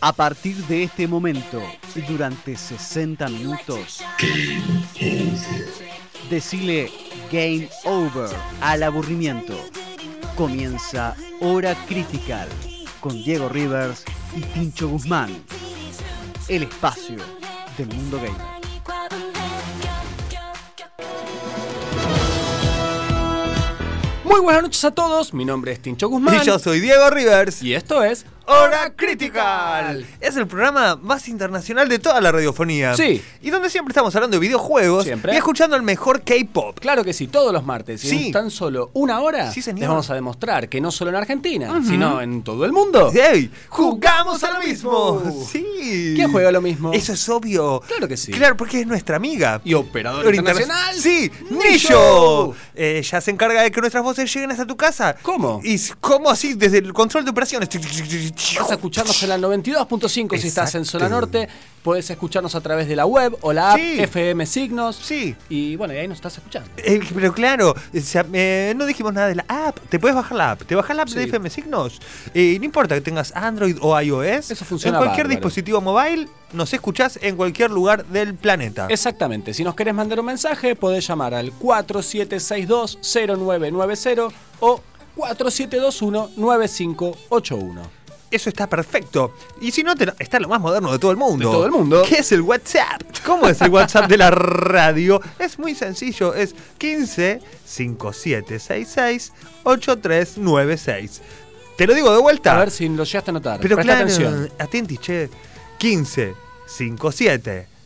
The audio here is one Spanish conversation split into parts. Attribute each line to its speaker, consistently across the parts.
Speaker 1: A partir de este momento y durante 60 minutos, decile Game Over al aburrimiento. Comienza Hora Critical con Diego Rivers y Tincho Guzmán. El espacio del mundo gamer.
Speaker 2: Muy buenas noches a todos, mi nombre es Tincho Guzmán
Speaker 3: Y yo soy Diego Rivers.
Speaker 2: y esto es
Speaker 3: Hora Critical. Es el programa más internacional de toda la radiofonía.
Speaker 2: Sí.
Speaker 3: Y donde siempre estamos hablando de videojuegos
Speaker 2: Siempre.
Speaker 3: y escuchando el mejor K-pop.
Speaker 2: Claro que sí, todos los martes, y
Speaker 3: Sí.
Speaker 2: en tan solo una hora,
Speaker 3: Sí, señor.
Speaker 2: les vamos a demostrar que no solo en Argentina, sino en todo el mundo.
Speaker 3: ¡Ey! ¡Jugamos a lo mismo! Sí.
Speaker 2: ¿Quién juega lo mismo?
Speaker 3: Eso es obvio.
Speaker 2: Claro que sí.
Speaker 3: Claro, porque es nuestra amiga.
Speaker 2: Y operador
Speaker 3: Pero
Speaker 2: internacional.
Speaker 3: Sí,
Speaker 2: Nillo.
Speaker 3: Eh, ya se encarga de que nuestras voces lleguen hasta tu casa.
Speaker 2: ¿Cómo?
Speaker 3: ¿Y cómo así? Desde el control de operaciones.
Speaker 2: Vas a escucharnos en la 92.5 si estás en zona norte. Puedes escucharnos a través de la web o la app
Speaker 3: Sí.
Speaker 2: FM Signos.
Speaker 3: Sí.
Speaker 2: Y bueno, y ahí nos estás escuchando.
Speaker 3: Eh, pero claro, o sea, eh, no dijimos nada de la app. Te puedes bajar la app. ¿Te bajas la app de. FM Signos? Eh, no importa que tengas Android o iOS.
Speaker 2: Eso funciona
Speaker 3: En cualquier
Speaker 2: bárbaro.
Speaker 3: dispositivo móvil nos escuchás en cualquier lugar del planeta.
Speaker 2: Exactamente. Si nos querés mandar un mensaje, podés llamar al 4762-0990 o 4721-9581.
Speaker 3: Eso está perfecto. Y si no, te- está lo más moderno de todo el mundo.
Speaker 2: De todo el mundo.
Speaker 3: ¿Qué es el WhatsApp? ¿Cómo es el WhatsApp de la radio? Es muy sencillo. Es 15 5766 8396. Te lo digo de vuelta.
Speaker 2: A ver si lo llegaste a notar.
Speaker 3: Pero
Speaker 2: Presta
Speaker 3: claro,
Speaker 2: atención.
Speaker 3: atenti, che. 15 57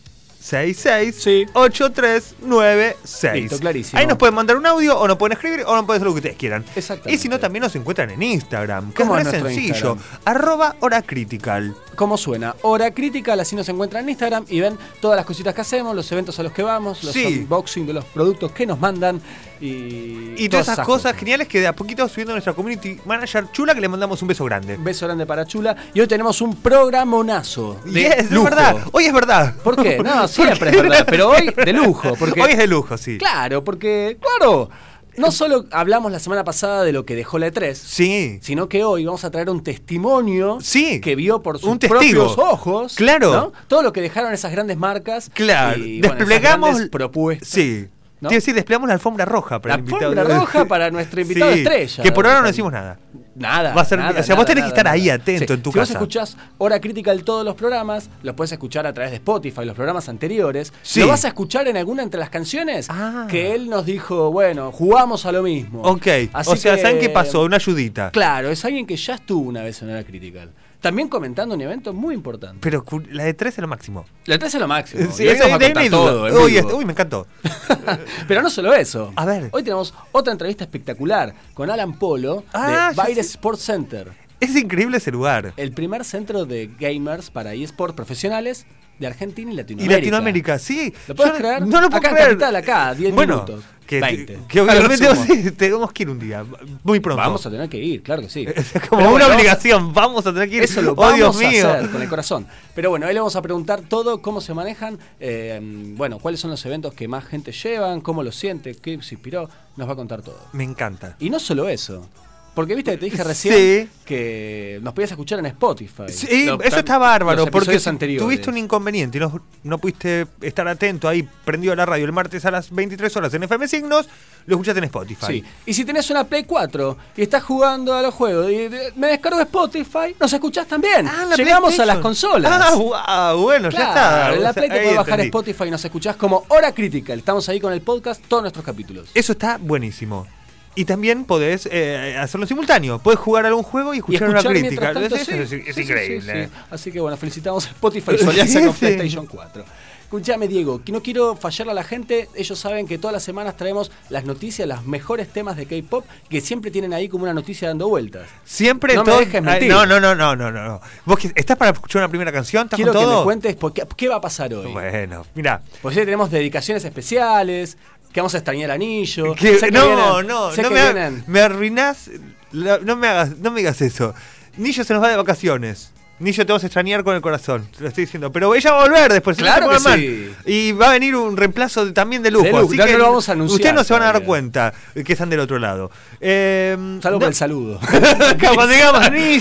Speaker 3: 66
Speaker 2: Sí.
Speaker 3: 8396.
Speaker 2: Listo, clarísimo.
Speaker 3: Ahí nos pueden mandar un audio o nos pueden escribir o nos pueden hacer lo que ustedes quieran. Y si no, también nos encuentran en Instagram. Que
Speaker 2: ¿Cómo
Speaker 3: es re sencillo.
Speaker 2: Instagram?
Speaker 3: Arroba hora critical.
Speaker 2: ¿Cómo suena? Hora Crítica, así nos encuentran en Instagram y ven todas las cositas que hacemos, los eventos a los que vamos, los
Speaker 3: Sí.
Speaker 2: unboxing de los productos que nos mandan y,
Speaker 3: Y todas esas cosas geniales que de a poquito subiendo nuestra community manager chula que le mandamos un beso grande.
Speaker 2: Un beso grande para Chula. Y hoy tenemos un programonazo. De
Speaker 3: Yes, es
Speaker 2: lujo.
Speaker 3: verdad. Hoy es verdad.
Speaker 2: ¿Por qué? No, siempre es verdad, pero hoy de lujo. Porque,
Speaker 3: Hoy es de lujo, sí.
Speaker 2: Claro, porque, claro, no solo hablamos la semana pasada de lo que dejó la E3,
Speaker 3: Sí.
Speaker 2: sino que hoy vamos a traer un testimonio
Speaker 3: Sí.
Speaker 2: que vio por sus
Speaker 3: Un testigo.
Speaker 2: propios ojos.
Speaker 3: Claro.
Speaker 2: ¿no? Todo lo que dejaron esas grandes marcas.
Speaker 3: Claro.
Speaker 2: Y, bueno, esas
Speaker 3: Desplegamos.
Speaker 2: propuestas.
Speaker 3: Sí.
Speaker 2: ¿No?
Speaker 3: Quiero decir, desplegamos la alfombra roja para
Speaker 2: La
Speaker 3: el invitado.
Speaker 2: alfombra roja para nuestro invitado estrella.
Speaker 3: Que por ahora no decimos nada.
Speaker 2: Nada.
Speaker 3: Va a ser-
Speaker 2: nada,
Speaker 3: o sea, vos
Speaker 2: nada,
Speaker 3: tenés que estar ahí atento en tu
Speaker 2: si
Speaker 3: casa.
Speaker 2: vos escuchás Hora Crítica de todos los programas, los puedes escuchar a través de Spotify, los programas anteriores.
Speaker 3: Sí.
Speaker 2: ¿Lo vas a escuchar en alguna entre las canciones?
Speaker 3: Ah.
Speaker 2: Que él nos dijo, bueno, jugamos a lo mismo.
Speaker 3: Ok.
Speaker 2: Así
Speaker 3: o sea,
Speaker 2: que-
Speaker 3: ¿saben qué pasó? Una ayudita.
Speaker 2: Claro, es alguien que ya estuvo una vez en Hora Critical. También comentando un evento muy importante.
Speaker 3: Pero la de 3 es lo máximo.
Speaker 2: La 3 es lo máximo.
Speaker 3: Sí,
Speaker 2: y va a
Speaker 3: de
Speaker 2: todo en
Speaker 3: Uy,
Speaker 2: vivo.
Speaker 3: este- uy, me encantó.
Speaker 2: Pero no solo eso.
Speaker 3: A ver.
Speaker 2: Hoy tenemos otra entrevista espectacular con Alan Polo
Speaker 3: Ah,
Speaker 2: de
Speaker 3: ya
Speaker 2: Baires. Sports Center.
Speaker 3: Es increíble ese lugar.
Speaker 2: El primer centro de gamers para eSports profesionales de Argentina y
Speaker 3: Y
Speaker 2: Latinoamérica.
Speaker 3: Latinoamérica, sí.
Speaker 2: ¿Lo puedes creer?
Speaker 3: No lo puedo
Speaker 2: Acá
Speaker 3: creer.
Speaker 2: Capital, acá, 10
Speaker 3: bueno,
Speaker 2: minutos.
Speaker 3: Que,
Speaker 2: 20.
Speaker 3: que obviamente tenemos que ir un día. Muy pronto.
Speaker 2: Vamos a tener que ir, claro que sí.
Speaker 3: Como
Speaker 2: Pero
Speaker 3: una
Speaker 2: bueno,
Speaker 3: obligación, vamos a tener que ir.
Speaker 2: Eso lo
Speaker 3: oh,
Speaker 2: vamos
Speaker 3: Dios
Speaker 2: a
Speaker 3: mío.
Speaker 2: hacer con el corazón. Pero bueno, ahí le vamos a preguntar todo, cómo se manejan, eh, bueno, cuáles son los eventos que más gente llevan, cómo lo siente, qué se inspiró, nos va a contar todo.
Speaker 3: Me encanta.
Speaker 2: Y no solo eso. Porque viste que te dije recién
Speaker 3: Sí.
Speaker 2: que nos podías escuchar en Spotify.
Speaker 3: Sí,
Speaker 2: Lo-
Speaker 3: eso está bárbaro, porque
Speaker 2: anteriores.
Speaker 3: tuviste un inconveniente y no, no pudiste estar atento ahí, prendido a la radio el martes a las 23 horas en FM Signos, lo escuchaste en Spotify.
Speaker 2: Sí. Y si tenés una Play 4 y estás jugando a los juegos y me descargo Spotify, nos escuchás también.
Speaker 3: Ah, la
Speaker 2: Llegamos a las consolas.
Speaker 3: Ah, wow, bueno, ya está.
Speaker 2: En la
Speaker 3: O sea,
Speaker 2: Play te podés bajar. Spotify y nos escuchás como Hora Critical. Estamos ahí con el podcast, todos nuestros capítulos.
Speaker 3: Eso está buenísimo. Y también podés eh, hacerlo simultáneo. Podés jugar algún juego y
Speaker 2: Y
Speaker 3: escuchar, una crítica.
Speaker 2: tanto, sí,
Speaker 3: es,
Speaker 2: sí,
Speaker 3: es
Speaker 2: sí,
Speaker 3: increíble.
Speaker 2: sí, sí. Así que bueno, felicitamos a Spotify y su alianza con. PlayStation 4. Escuchame, Diego, que no quiero fallarle a la gente. Ellos saben que todas las semanas traemos las noticias, los mejores temas de K-pop, que siempre tienen ahí como una noticia dando vueltas.
Speaker 3: Siempre
Speaker 2: No me
Speaker 3: todo.
Speaker 2: dejes mentir.
Speaker 3: no, no, no, no, no, no. ¿Vos que- estás para escuchar una primera canción? ¿Estás
Speaker 2: Quiero
Speaker 3: con
Speaker 2: que
Speaker 3: todo?
Speaker 2: me cuentes por qué, qué va a pasar hoy.
Speaker 3: Bueno, mira.
Speaker 2: Pues ya tenemos dedicaciones especiales, que vamos a extrañar anillo.
Speaker 3: Que-
Speaker 2: sé que
Speaker 3: no,
Speaker 2: vienen-
Speaker 3: no,
Speaker 2: sé
Speaker 3: no
Speaker 2: que
Speaker 3: me, ha-
Speaker 2: vienen-
Speaker 3: me arruinás. la- no me hagas, no me digas eso. Nillo se nos va de vacaciones. Nillo, te vas a extrañar con el corazón, te lo estoy diciendo. Pero ella va a volver después,
Speaker 2: Claro que
Speaker 3: mal. Y va a venir un reemplazo de- también de lujo.
Speaker 2: De lujo,
Speaker 3: así que
Speaker 2: lo vamos a anunciar
Speaker 3: Ustedes no se van a dar cuenta que están del otro lado. Eh,
Speaker 2: Salvo
Speaker 3: no-
Speaker 2: el saludo.
Speaker 3: Cuando digamos anillo,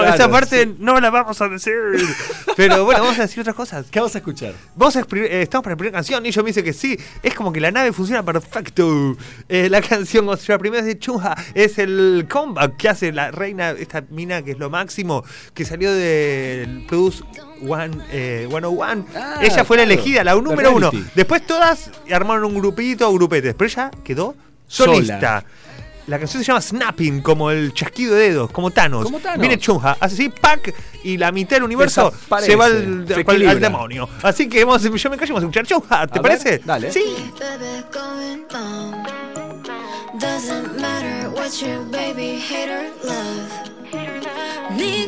Speaker 2: Claro,
Speaker 3: esa parte
Speaker 2: sí.
Speaker 3: no la vamos a decir. Pero bueno, vamos a decir otras cosas.
Speaker 2: ¿Qué vamos a escuchar?
Speaker 3: Vamos a eh, estamos para la primera canción. Nillo me dice que sí. Es como que la nave funciona perfecto. Eh, la canción, o sea, la primera es de Chunha. Es el comeback que hace la reina, esta mina que es lo máximo, que salió del Produce One, eh, 101.
Speaker 2: Ah,
Speaker 3: ella fue la
Speaker 2: claro.
Speaker 3: elegida, la número uno. Después todas armaron un grupito, grupetes. Pero ella quedó
Speaker 2: Sola.
Speaker 3: solista. La canción se llama Snapping, como el chasquido de dedos, como Thanos.
Speaker 2: Como Thanos.
Speaker 3: Viene Chunha, hace así, pack, y la mitad del universo se va al,
Speaker 2: se
Speaker 3: al- al
Speaker 2: equilibra.
Speaker 3: demonio. Así que vamos, yo me callo, vamos a escuchar Chunha. ¿Te
Speaker 2: A ver,
Speaker 3: parece?
Speaker 2: dale.
Speaker 3: Sí.
Speaker 4: Doesn't matter what your baby hate or love. 네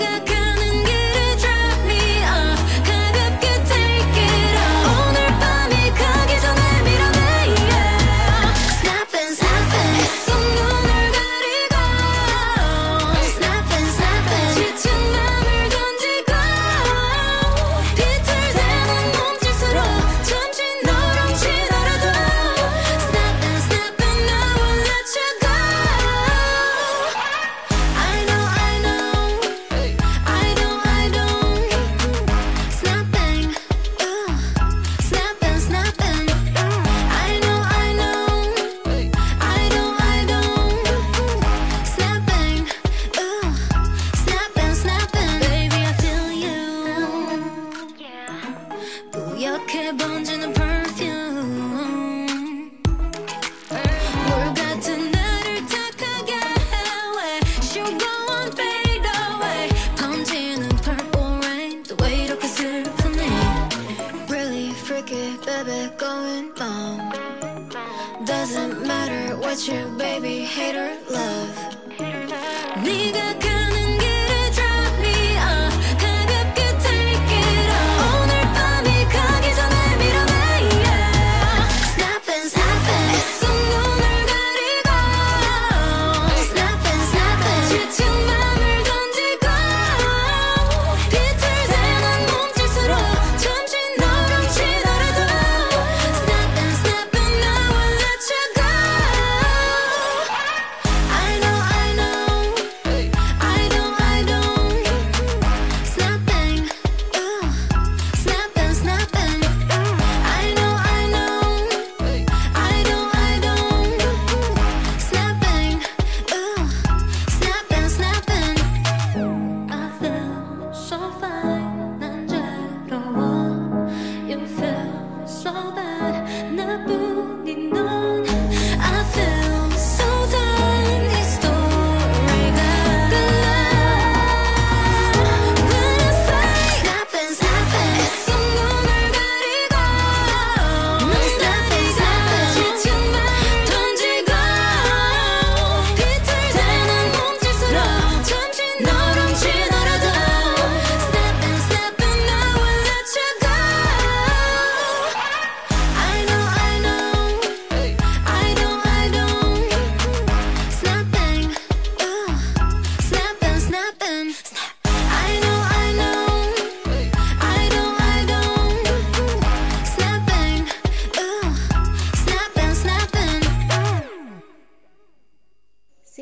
Speaker 4: baby hate or love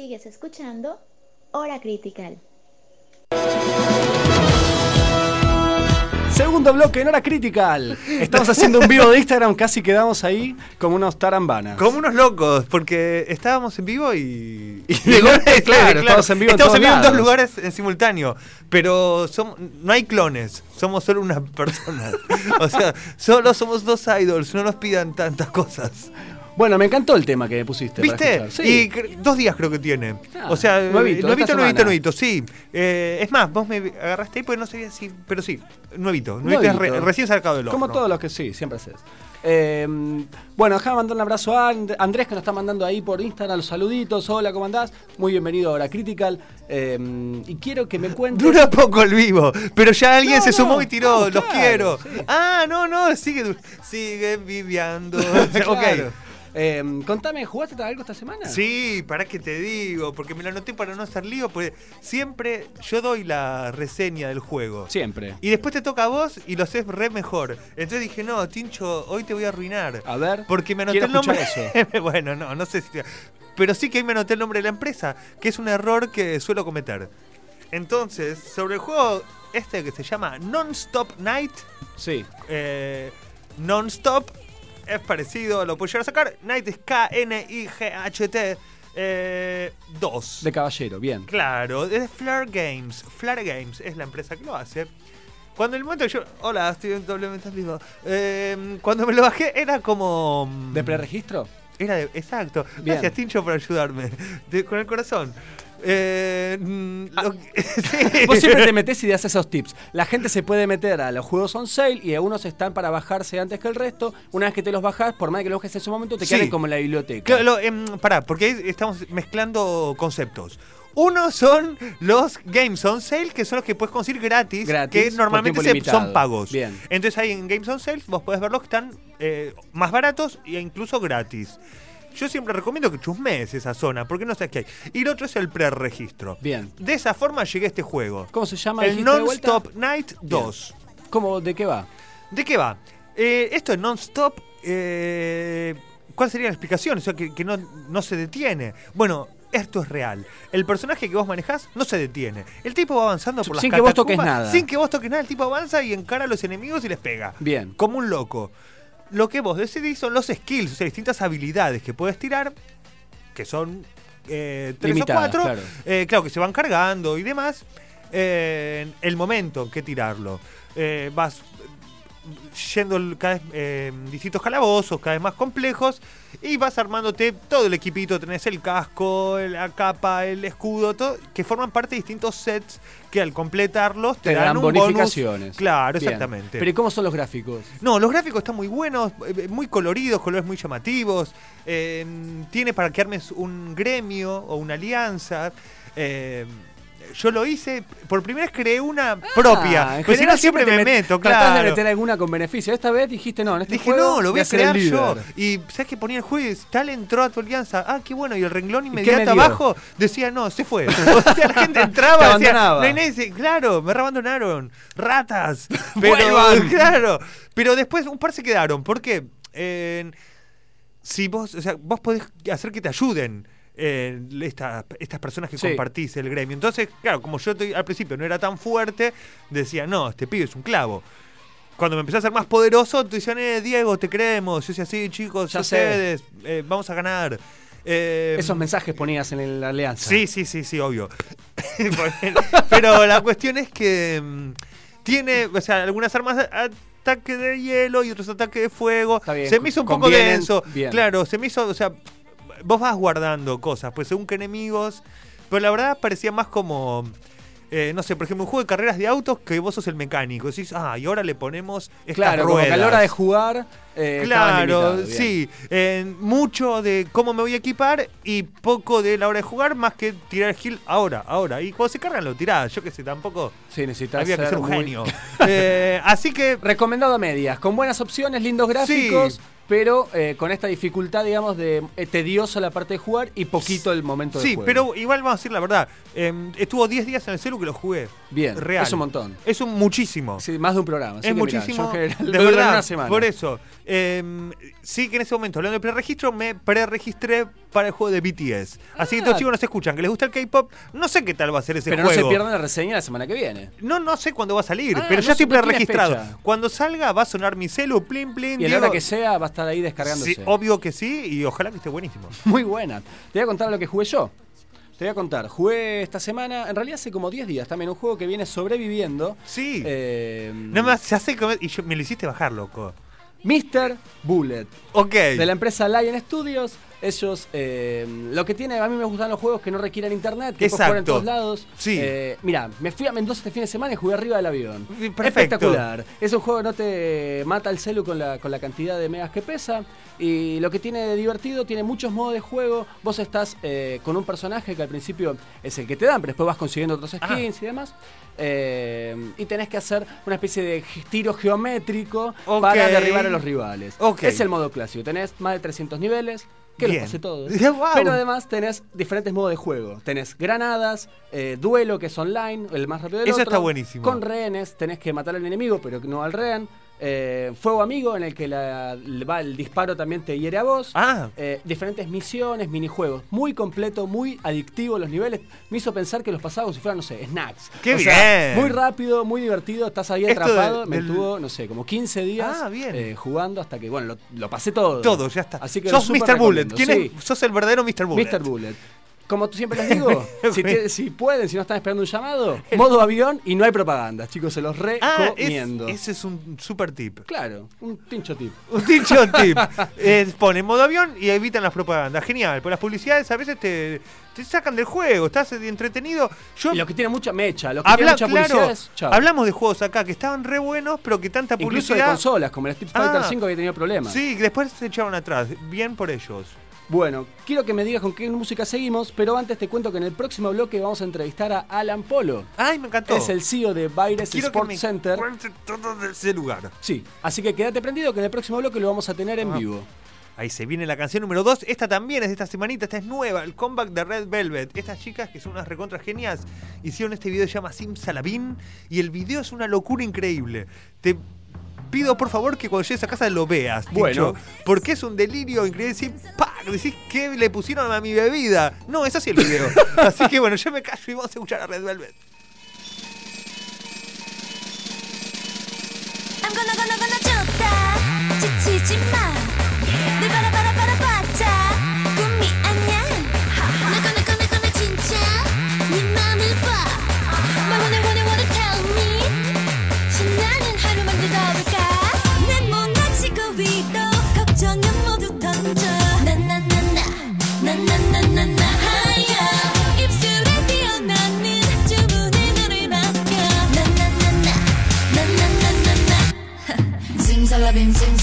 Speaker 5: Sigues escuchando Hora Critical.
Speaker 2: Segundo bloque en hora critical. Estamos haciendo un vivo de Instagram, casi quedamos ahí como unos tarambanas.
Speaker 3: Como unos locos, porque estábamos en vivo y.
Speaker 2: Y de golpe, claro, estamos en vivo en
Speaker 3: Estamos
Speaker 2: todos
Speaker 3: en vivo en dos lugares en simultáneo. Pero somos, no hay clones, somos solo una persona. o sea, solo somos dos idols, no nos pidan tantas cosas.
Speaker 2: Bueno, me encantó el tema que me pusiste.
Speaker 3: ¿Viste? Y
Speaker 2: Sí.
Speaker 3: cre- dos días creo que tiene.
Speaker 2: Ah,
Speaker 3: o sea,
Speaker 2: nuevito,
Speaker 3: nuevito, nuevito, nuevito, sí. Eh, es más, vos me agarraste ahí porque no sabía si. Pero sí, nuevito. Nuevito, es re-
Speaker 2: Nuevito.
Speaker 3: recién sacado del horno.
Speaker 2: Como todos los que sí, siempre haces. Eh, bueno, déjame mandar un abrazo a And- Andrés que nos está mandando ahí por Instagram los saluditos. Hola, ¿cómo andás? Muy bienvenido a Hora Critical. Eh, y quiero que me cuentes.
Speaker 3: Dura poco el vivo, pero ya alguien
Speaker 2: No,
Speaker 3: se sumó
Speaker 2: no,
Speaker 3: y tiró,
Speaker 2: no,
Speaker 3: los
Speaker 2: claro,
Speaker 3: quiero.
Speaker 2: sí.
Speaker 3: Ah, no, no, sigue, sigue viviendo.
Speaker 2: Claro.
Speaker 3: ok.
Speaker 2: Eh, contame, ¿jugaste algo esta semana?
Speaker 3: Sí, para que te digo, porque me lo anoté para no hacer lío, porque siempre yo doy la reseña del juego.
Speaker 2: Siempre.
Speaker 3: Y después te toca a vos y lo haces re mejor. Entonces dije, no, Tincho, hoy te voy a arruinar.
Speaker 2: A ver.
Speaker 3: Porque me anoté el nombre.
Speaker 2: escuchar
Speaker 3: bueno, no, no sé si. Pero sí que ahí me anoté el nombre de la empresa, que es un error que suelo cometer. Entonces, sobre el juego este que se llama Non-Stop Night,
Speaker 2: Sí.
Speaker 3: eh, Non-Stop es parecido, lo puedo llegar a sacar. Night es K-N-I-G-H-T 2.
Speaker 2: De caballero, bien.
Speaker 3: Claro, es de Flare Games. Flare Games es la empresa que lo hace. Cuando el momento que yo. Hola, estoy en doblemente vivo. Eh, cuando me lo bajé era como. mm,
Speaker 2: ¿De preregistro?
Speaker 3: Era de, exacto.
Speaker 2: Bien.
Speaker 3: Gracias, Tincho, por ayudarme. De- con el corazón. Eh, mm, lo que- sí.
Speaker 2: Vos siempre te metés y das esos tips. La gente se puede meter a los juegos on sale y algunos están para bajarse antes que el resto. Una vez que te los bajás, por más que los bajes en su momento, te
Speaker 3: Sí.
Speaker 2: quedan como en la biblioteca.
Speaker 3: Claro, lo, em, pará, porque ahí estamos mezclando conceptos. Uno son los Games on Sale, que son los que puedes conseguir gratis,
Speaker 2: Gratis,
Speaker 3: que normalmente se- son pagos.
Speaker 2: Bien.
Speaker 3: Entonces ahí en Games on Sale vos podés ver los que están eh, más baratos e incluso gratis. Yo siempre recomiendo que chusmees esa zona, porque no sabes qué hay. Y el otro es el preregistro.
Speaker 2: Bien.
Speaker 3: De esa forma llegué a este juego.
Speaker 2: ¿Cómo se llama?
Speaker 3: El? Non-Stop Night 2.
Speaker 2: ¿Cómo, ¿De qué va?
Speaker 3: ¿De qué va? Eh, esto es non-stop. eh, ¿Cuál sería la explicación? O sea, que, que no, no se detiene. Bueno, esto es real. El personaje que vos manejás no se detiene. El tipo va avanzando por las
Speaker 2: Sin que vos toques nada.
Speaker 3: Sin que vos toques nada. El tipo avanza y encara a los enemigos y les pega.
Speaker 2: Bien.
Speaker 3: Como un loco. Lo que vos decidís son los skills, o sea, distintas habilidades que puedes tirar, que son eh, tres
Speaker 2: Limitadas,
Speaker 3: o cuatro.
Speaker 2: claro.
Speaker 3: Eh, claro, que se van cargando y demás. Eh, el momento en que tirarlo. Eh, vas yendo cada vez eh, distintos calabozos, cada vez más complejos, y vas armándote todo el equipito, tenés el casco, la capa, el escudo, todo, que forman parte de distintos sets que al completarlos te,
Speaker 2: Te dan
Speaker 3: un bonus.
Speaker 2: bonificaciones.
Speaker 3: Claro,
Speaker 2: Bien.
Speaker 3: exactamente.
Speaker 2: Pero ¿y cómo son los gráficos?
Speaker 3: No, los gráficos están muy buenos, eh, muy coloridos, colores muy llamativos. eh, tiene para que armes un gremio o una alianza. eh, yo lo hice, por primera vez creé una propia.
Speaker 2: Ah, en general
Speaker 3: no siempre me
Speaker 2: met-
Speaker 3: meto,
Speaker 2: tratás
Speaker 3: claro.
Speaker 2: de meter alguna con beneficio. Esta vez dijiste no, en este
Speaker 3: Dije,
Speaker 2: juego
Speaker 3: no, lo voy a crear yo. Y sabes que ponía el juego y tal entró a tu alianza. Ah, qué bueno. Y el renglón inmediato abajo decía, no, se fue. O sea, la gente entraba decía, no hay nadie. Dice, Claro, me abandonaron. Ratas. Pero,
Speaker 2: Vuelvan.
Speaker 3: claro. Pero después un par se quedaron. ¿Por qué? Eh, si vos, o sea, vos podés hacer que te ayuden. Eh, esta- estas personas que
Speaker 2: Sí.
Speaker 3: compartís el gremio. Entonces, claro, como yo te- al principio no era tan fuerte, decía, no, este pibe es un clavo cuando me empecé a ser más poderoso, te decían, eh, Diego, te creemos. Yo decía, sí, chicos,
Speaker 2: Ya
Speaker 3: ustedes, eh, vamos a ganar. Eh,
Speaker 2: Esos mensajes ponías en la alianza.
Speaker 3: Sí, sí, sí, sí, obvio. Pero la cuestión es que mm, tiene, o sea, algunas armas ataque de hielo y otros ataque de fuego.
Speaker 2: Está bien,
Speaker 3: Se me hizo un poco denso.
Speaker 2: bien.
Speaker 3: Claro, se me hizo, o sea, vos vas guardando cosas, pues según qué enemigos. Pero la verdad parecía más como. eh, no sé, por ejemplo, un juego de carreras de autos que vos sos el mecánico. Decís, ah, y ahora le ponemos estas
Speaker 2: Claro, que a la
Speaker 3: ruedas.
Speaker 2: hora de jugar. eh,
Speaker 3: Claro, sí. Eh, mucho de cómo me voy a equipar y poco de la hora de jugar, más que tirar skill ahora, ahora. Y cuando se cargan lo tirás, yo qué sé, tampoco
Speaker 2: Sí, necesitas
Speaker 3: había que ser un
Speaker 2: muy-
Speaker 3: genio. Así que,
Speaker 2: Recomendado a medias, con buenas opciones, lindos gráficos,
Speaker 3: Sí.
Speaker 2: Pero eh, con esta dificultad, digamos, de eh, tedioso la parte de jugar y poquito el momento de
Speaker 3: sí,
Speaker 2: juego.
Speaker 3: pero igual vamos a decir la verdad. eh, estuvo 10 días en el celu que lo jugué.
Speaker 2: Bien,
Speaker 3: Real.
Speaker 2: es un montón.
Speaker 3: Es un muchísimo.
Speaker 2: Sí, más de un programa.
Speaker 3: es
Speaker 2: mirá,
Speaker 3: muchísimo.
Speaker 2: yo en general
Speaker 3: de verdad,
Speaker 2: una semana.
Speaker 3: por eso. eh, sí que en ese momento, hablando de preregistro, me preregistré para el juego de BTS. Así que
Speaker 2: Ah.
Speaker 3: estos chicos nos escuchan, que les gusta el K-pop, no sé qué tal va a ser ese
Speaker 2: Pero no
Speaker 3: juego.
Speaker 2: se pierdan la reseña la semana que viene.
Speaker 3: No, no sé cuándo va a salir,
Speaker 2: Ah,
Speaker 3: pero
Speaker 2: no
Speaker 3: ya estoy
Speaker 2: no
Speaker 3: preregistrado. Cuando salga va a sonar mi celu, plin, plin.
Speaker 2: Y a la hora que sea va a estar ahí descargándose.
Speaker 3: Sí, obvio que sí, y ojalá que esté buenísimo.
Speaker 2: Muy buena. Te voy a contar lo que jugué yo. Te voy a contar. Jugué esta semana, en realidad hace como 10 días también, un juego que viene sobreviviendo.
Speaker 3: Sí.
Speaker 2: Eh,
Speaker 3: no ya sé cómo- y yo, me lo hiciste bajar, loco.
Speaker 2: Mr. Bullet.
Speaker 3: Ok.
Speaker 2: De la empresa Lion Studios. Ellos, eh, lo que tiene, a mí me gustan los juegos que no requieren internet, que puedes jugar en todos lados.
Speaker 3: Sí.
Speaker 2: Eh, mira, me fui a Mendoza este fin de semana y jugué arriba del avión.
Speaker 3: Perfecto.
Speaker 2: Espectacular. Es un juego que no te mata el celu con la, con la cantidad de megas que pesa. Y lo que tiene de divertido, tiene muchos modos de juego. Vos estás eh, con un personaje que al principio es el que te dan, pero después vas consiguiendo otros
Speaker 3: Ajá.
Speaker 2: skins y demás. Eh, y tenés que hacer una especie de tiro geométrico para derribar a los rivales. Es el modo clásico. Tenés más de 300 niveles. Que
Speaker 3: Bien.
Speaker 2: los pasé todos. Pero además tenés diferentes modos de juego. Tenés granadas, eh, duelo que es online, el más rápido del
Speaker 3: Eso
Speaker 2: otro.
Speaker 3: está buenísimo.
Speaker 2: Con rehenes, tenés que matar al enemigo, pero no al rehén. Eh, fuego amigo, en el que la- va el disparo también te hiere a vos.
Speaker 3: Ah.
Speaker 2: Eh, diferentes misiones, minijuegos. Muy completo, muy adictivo los niveles. Me hizo pensar que los pasaba como si fueran, no sé, snacks.
Speaker 3: ¡Qué
Speaker 2: O sea,
Speaker 3: bien!
Speaker 2: muy rápido, muy divertido. Estás ahí
Speaker 3: Esto
Speaker 2: atrapado.
Speaker 3: del-
Speaker 2: Me tuvo, no sé, como 15 días
Speaker 3: Ah, bien.
Speaker 2: eh, jugando hasta que, bueno, lo, lo pasé todo.
Speaker 3: Todo, ya está.
Speaker 2: Así que
Speaker 3: Sos Mr. Bullet. ¿Quién
Speaker 2: Sí.
Speaker 3: es? Sos el verdadero Mr. Bullet.
Speaker 2: Mr. Bullet. Como tú siempre les digo, si, pueden, si no están esperando un llamado, modo avión y no hay propaganda, chicos, se los
Speaker 3: Ah, es-
Speaker 2: recomiendo.
Speaker 3: ese es un super tip.
Speaker 2: Claro, un tincho tip.
Speaker 3: Un dicho tip. Eh, ponen modo avión y evitan las propagandas. Genial, porque las publicidades a veces te, te sacan del juego, estás entretenido. Yo
Speaker 2: Y lo que tiene mucha mecha, lo que
Speaker 3: habla,
Speaker 2: tiene mucha
Speaker 3: claro,
Speaker 2: publicidad
Speaker 3: hablamos de juegos acá que estaban re buenos, pero que tanta
Speaker 2: Incluso de
Speaker 3: publicidad.
Speaker 2: consolas, como el Street Fighter
Speaker 3: Ah.
Speaker 2: 5 había tenido problemas.
Speaker 3: Sí, después se echaron atrás. Bien por ellos.
Speaker 2: Bueno, quiero que me digas con qué música seguimos, pero antes te cuento que en el próximo bloque vamos a entrevistar a Alan Polo.
Speaker 3: Ay, me encantó.
Speaker 2: Es el CEO de
Speaker 3: Quiero que
Speaker 2: Sports
Speaker 3: me
Speaker 2: Center.
Speaker 3: cuente todo de ese lugar.
Speaker 2: Sí, así que quédate prendido que en el próximo bloque lo vamos a tener en
Speaker 3: Ah.
Speaker 2: vivo.
Speaker 3: Ahí se viene la canción número 2. Esta también es de esta semanita, esta es nueva, el comeback de Red Velvet. Estas chicas, que son unas recontras genias, hicieron este video que se llama Sim Salabin y el video es una locura increíble. Te pido por favor que cuando llegues a casa lo veas.
Speaker 2: Bueno.
Speaker 3: Tincho, porque es un delirio increíble. Decís, ¡pac! Decís, ¿qué le pusieron a mi bebida? No, es así el video. así que bueno, yo me callo y vamos a escuchar a Red Velvet.
Speaker 4: I'm gonna gonna gonna